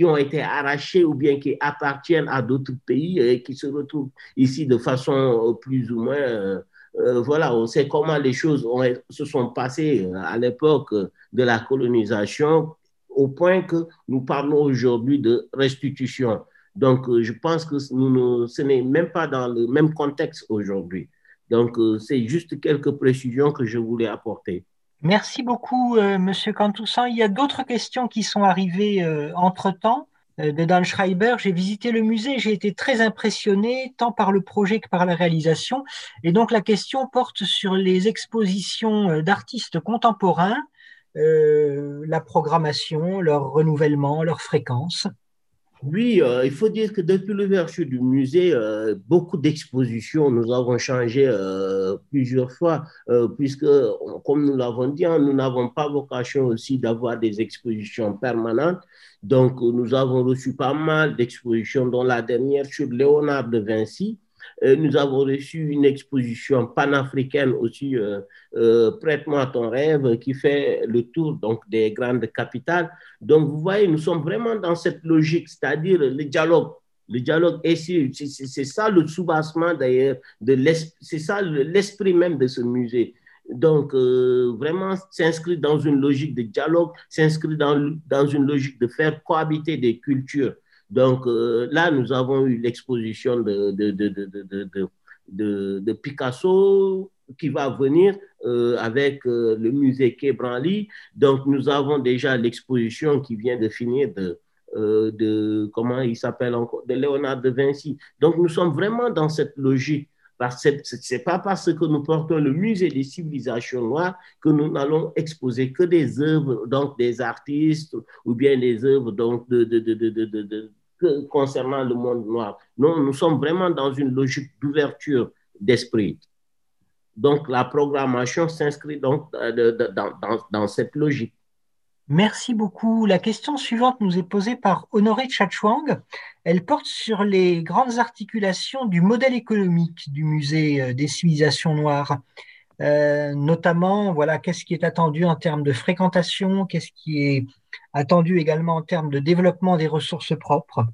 qui ont été arrachés ou bien qui appartiennent à d'autres pays et qui se retrouvent ici de façon euh, plus ou moins... Euh, euh, voilà, on sait comment les choses se sont passées à l'époque de la colonisation, au point que nous parlons aujourd'hui de restitution. Donc, je pense que nous, ce n'est même pas dans le même contexte aujourd'hui. Donc, c'est juste quelques précisions que je voulais apporter. Merci beaucoup, euh, Monsieur Cantoussan. Il y a d'autres questions qui sont arrivées euh, entre-temps. Euh, de Dan Schreiber, j'ai visité le musée, j'ai été très impressionné tant par le projet que par la réalisation. Et donc la question porte sur les expositions d'artistes contemporains, la programmation, leur renouvellement, leur fréquence. Oui, euh, il faut dire que depuis l'ouverture du musée, euh, beaucoup d'expositions, nous avons changé euh, plusieurs fois, puisque, comme nous l'avons dit, hein, nous n'avons pas vocation aussi d'avoir des expositions permanentes. Donc, nous avons reçu pas mal d'expositions, dont la dernière sur Léonard de Vinci, nous avons reçu une exposition panafricaine aussi, euh, euh, Prête-moi ton rêve, qui fait le tour donc, des grandes capitales. Donc, vous voyez, nous sommes vraiment dans cette logique, c'est-à-dire le dialogue. Le dialogue, c'est ça le soubassement d'ailleurs, c'est ça l'esprit même de ce musée. Donc, vraiment, s'inscrit dans une logique de dialogue, s'inscrit dans, dans une logique de faire cohabiter des cultures. Donc euh, là, nous avons eu l'exposition de, de, de, de, Picasso qui va venir euh, avec euh, le musée Quai Donc nous avons déjà l'exposition qui vient de finir de, de comment il s'appelle encore, de Léonard de Vinci. Donc nous sommes vraiment dans cette logique. Ce n'est pas parce que nous portons le musée des civilisations noires que nous n'allons exposer que des œuvres, donc des artistes ou bien des œuvres donc de, de, de, concernant le monde noir. Non, nous sommes vraiment dans une logique d'ouverture d'esprit. Donc, la programmation s'inscrit donc euh, dans, dans, cette logique. Merci beaucoup. La question suivante nous est posée par Honoré Chachwang. Elle porte sur les grandes articulations du modèle économique du musée euh, des civilisations noires. Euh, notamment, voilà, qu'est-ce qui est attendu en termes de fréquentation, qu'est-ce qui est attendu également en termes de développement des ressources propres.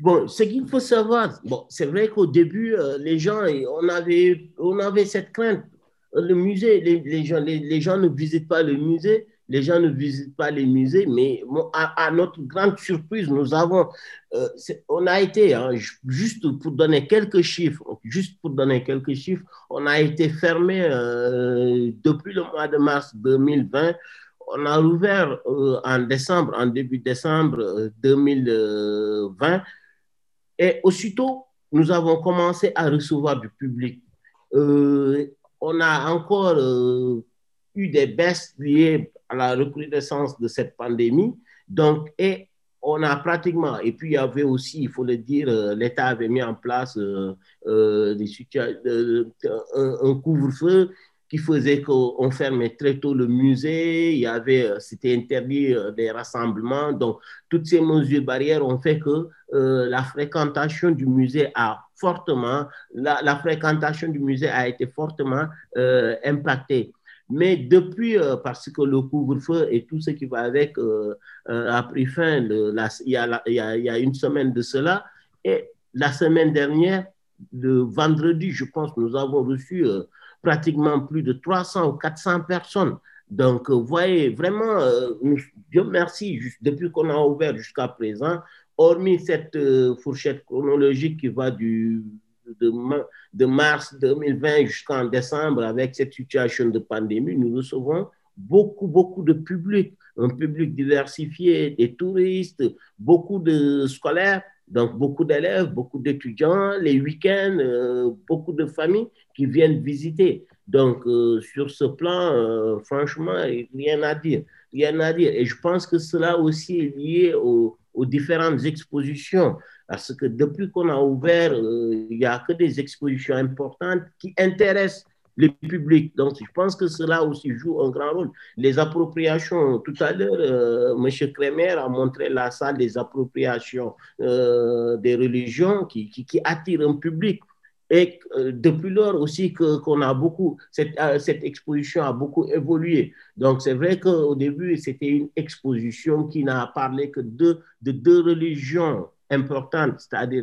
Bon, ce qu'il faut savoir, bon, c'est vrai qu'au début, euh, les gens, on avait, on avait cette crainte. Le musée, les, gens, les, gens ne visitent pas le musée, les gens ne visitent pas les musées, mais à, notre grande surprise, nous avons, euh, on a été, hein, juste pour donner quelques chiffres, juste pour donner quelques chiffres, on a été fermé euh, depuis le mois de mars 2020. On a ouvert euh, en décembre, en début décembre 2020, et aussitôt, nous avons commencé à recevoir du public. on a encore eu des baisses liées à la recrudescence de cette pandémie. Donc, et on a pratiquement, et puis il y avait aussi, il faut le dire, euh, l'État avait mis en place euh, euh, des un, couvre-feu qui faisait qu'on fermait très tôt le musée, il y avait, c'était interdit des rassemblements. Donc, toutes ces mesures barrières ont fait que la fréquentation du musée a fortement, la, fréquentation du musée a été fortement impactée. Mais depuis, euh, parce que le couvre-feu et tout ce qui va avec euh, euh, a pris fin il, y a, une semaine de cela, et la semaine dernière, le vendredi, je pense, nous avons reçu pratiquement plus de 300 ou 400 personnes. Donc, vous voyez, vraiment, Dieu merci, depuis qu'on a ouvert jusqu'à présent, hormis cette fourchette chronologique qui va du de, de mars 2020 jusqu'en décembre, avec cette situation de pandémie, nous recevons beaucoup, beaucoup de public, un public diversifié, des touristes, beaucoup de scolaires, donc beaucoup d'élèves, beaucoup d'étudiants, les week-ends, euh, beaucoup de familles qui viennent visiter. Donc, euh, sur ce plan, euh, franchement, rien à dire. Rien à dire. Et je pense que cela aussi est lié aux, différentes expositions. Parce que depuis qu'on a ouvert, euh, il n'y a que des expositions importantes qui intéressent le public. Donc, je pense que cela aussi joue un grand rôle. Les appropriations, tout à l'heure, M. Kremer a montré la salle des appropriations des religions qui, qui, qui attire un public. Et depuis lors aussi qu'on a beaucoup, cette, cette, exposition a beaucoup évolué. Donc c'est vrai qu'au début, c'était une exposition qui n'a parlé que de, de deux religions importante, c'est-à-dire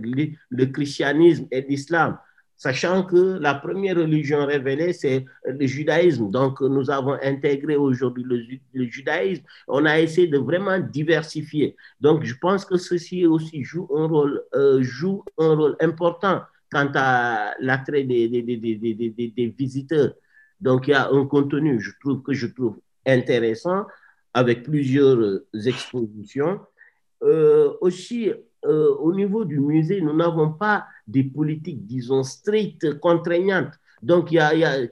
le christianisme et l'islam, sachant que la première religion révélée, c'est le judaïsme. Donc, nous avons intégré aujourd'hui le, judaïsme. On a essayé de vraiment diversifier. Donc, je pense que ceci aussi joue un rôle, euh, joue un rôle important quant à l'attrait des, des, des, des, visiteurs. Donc, il y a un contenu, je trouve, que je trouve intéressant avec plusieurs euh, expositions. Euh, aussi, euh, au niveau du musée, nous n'avons pas des politiques, disons, strictes, contraignantes. Donc, il y a,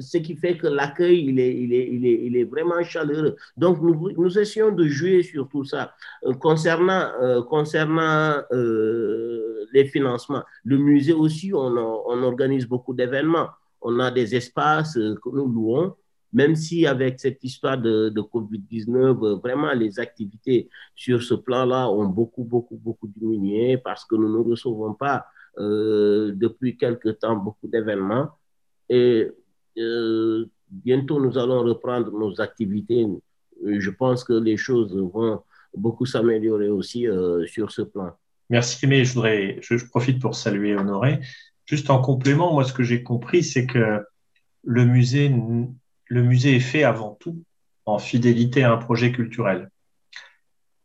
ce qui fait que l'accueil, il est, il, est, il, est, il est, vraiment chaleureux. Donc, nous, nous, essayons de jouer sur tout ça. concernant euh, concernant euh, les financements, le musée aussi, on, on organise beaucoup d'événements. On a des espaces que nous louons même si avec cette histoire de, COVID-19, euh, vraiment les activités sur ce plan-là ont beaucoup, beaucoup, beaucoup diminué parce que nous ne recevons pas euh, depuis quelque temps beaucoup d'événements. Euh, bientôt, nous allons reprendre nos activités. Je pense que les choses vont beaucoup s'améliorer aussi sur ce plan. Merci, mais je, voudrais, je, profite pour saluer Honoré. Juste en complément, moi, ce que j'ai compris, c'est que le musée le musée est fait avant tout en fidélité à un projet culturel.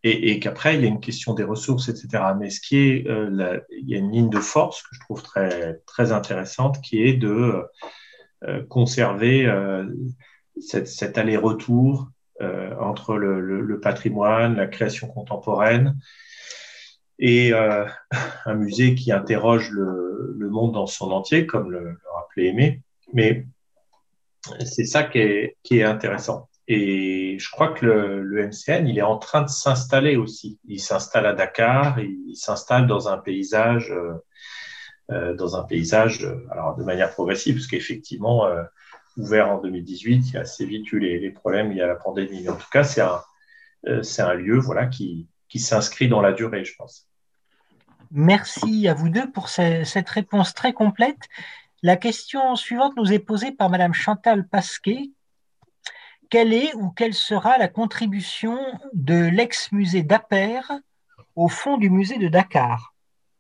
Et, qu'après, il y a une question des ressources, etc. Mais ce qui est, euh, il y a une ligne de force que je trouve très, très intéressante, qui est de euh, conserver euh, cet aller-retour entre le, patrimoine, la création contemporaine, et un musée qui interroge le, monde dans son entier, comme le, rappelait Aimé. Mais c'est ça qui est, intéressant. Et je crois que le, MCN, il est en train de s'installer aussi. Il s'installe à Dakar, il s'installe dans un paysage, euh, euh dans un paysage, euh, alors de manière progressive, parce qu'effectivement, euh, ouvert en 2018, il y a assez vite eu les, problèmes, il y a la pandémie. Mais en tout cas, c'est un, euh, c'est un lieu, voilà, qui, qui s'inscrit dans la durée, je pense. Merci à vous deux pour cette réponse très complète. La question suivante nous est posée par Madame Chantal Pasquet. Quelle est ou quelle sera la contribution de l'ex-musée d'Aper au fond du musée de Dakar?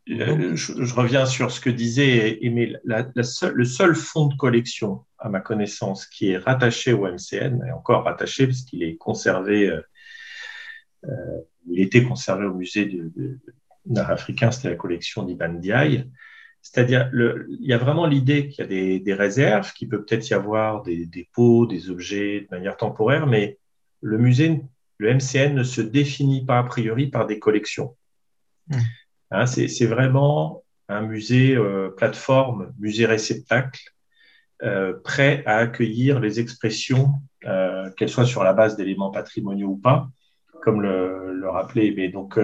Euh, je, reviens sur ce que disait Aimé. le seul fonds de collection, à ma connaissance, qui est rattaché au MCN, et encore rattaché parce qu'il est conservé, euh, euh, il était conservé au musée d'art africain, c'était la collection d'Iban Diaye. C'est-à-dire, il y a vraiment l'idée qu'il y a des, réserves, qu'il peut peut-être y avoir des dépôts, des objets de manière temporaire, mais le musée, le MCN ne se définit pas a priori par des collections. Mmh. Hein, c'est vraiment un musée euh, plateforme, musée réceptacle, euh, prêt à accueillir les expressions, euh, qu'elles soient sur la base d'éléments patrimoniaux ou pas, comme le, le rappelait. Mais donc,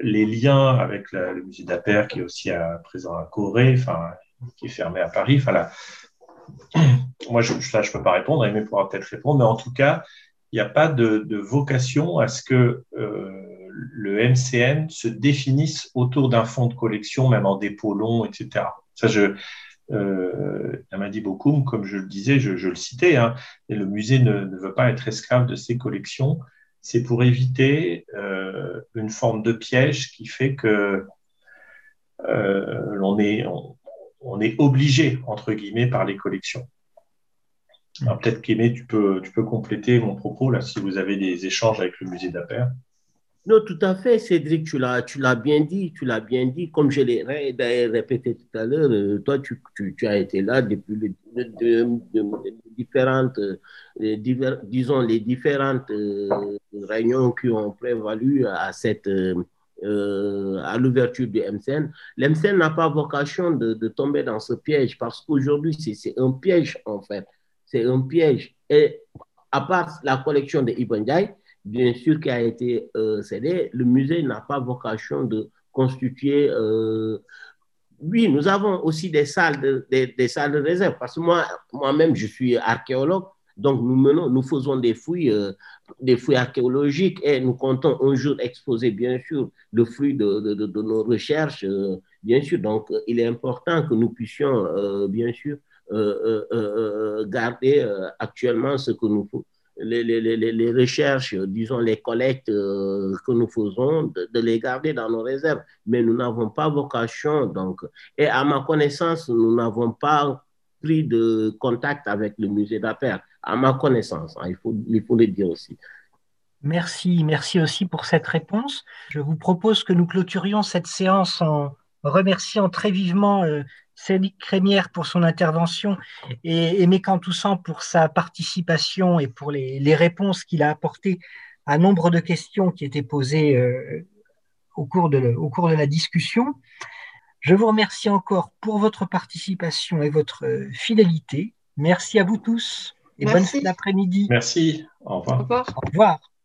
les liens avec le musée d'Aper, qui est aussi à présent à Corée, enfin, qui est fermé à Paris. Enfin, moi, je, je ne peux pas répondre, Aimé pourra peut-être répondre, mais en tout cas, il n'y a pas de, vocation à ce que le MCN se définisse autour d'un fonds de collection, même en dépôt long, etc. Ça, je, euh, m'a dit beaucoup, comme je le disais, je, le citais, hein, le musée ne, veut pas être esclave de ses collections c'est pour éviter euh, une forme de piège qui fait que euh, l'on est, obligé, entre guillemets, par les collections. Peut-être qu'Aimé, tu peux, tu peux compléter mon propos là, si vous avez des échanges avec le musée d'Aper. Non, tout à fait, Cédric, tu l'as, tu l'as bien dit, tu l'as bien dit. Comme je l'ai répété tout à l'heure, euh, toi, tu, as été là depuis les, différentes, disons, les différentes euh, réunions qui ont prévalu à cette, euh, à l'ouverture du MCN. L'MCN n'a pas vocation de, tomber dans ce piège parce qu'aujourd'hui, c'est un piège, en fait. C'est un piège. Et à part la collection de Ibn bien sûr, qui a été euh, cédé, le musée n'a pas vocation de constituer. Euh, oui, nous avons aussi des salles de, des, salles de réserve, parce que moi, moi-même, je suis archéologue, donc nous menons, nous faisons des fouilles, euh, des fouilles archéologiques et nous comptons un jour exposer, bien sûr, le fruit de, de, nos recherches, bien sûr. Donc, il est important que nous puissions, bien sûr, garder actuellement ce que nous, les, les, les, recherches, disons les collectes euh, que nous faisons, de, les garder dans nos réserves. Mais nous n'avons pas vocation, donc, et à ma connaissance, nous n'avons pas pris de contact avec le musée d'Aper, à ma connaissance, hein, il, faut, il faut le dire aussi. Merci, merci aussi pour cette réponse. Je vous propose que nous clôturions cette séance en, remerciant très vivement euh, Cédric Crémière pour son intervention et Aimé Cantoussan pour sa participation et pour les, réponses qu'il a apportées à nombre de questions qui étaient posées euh, au, cours de au cours de la discussion. Je vous remercie encore pour votre participation et votre euh, fidélité. Merci à vous tous et bonne fin d'après-midi. Merci. Au revoir. Au revoir.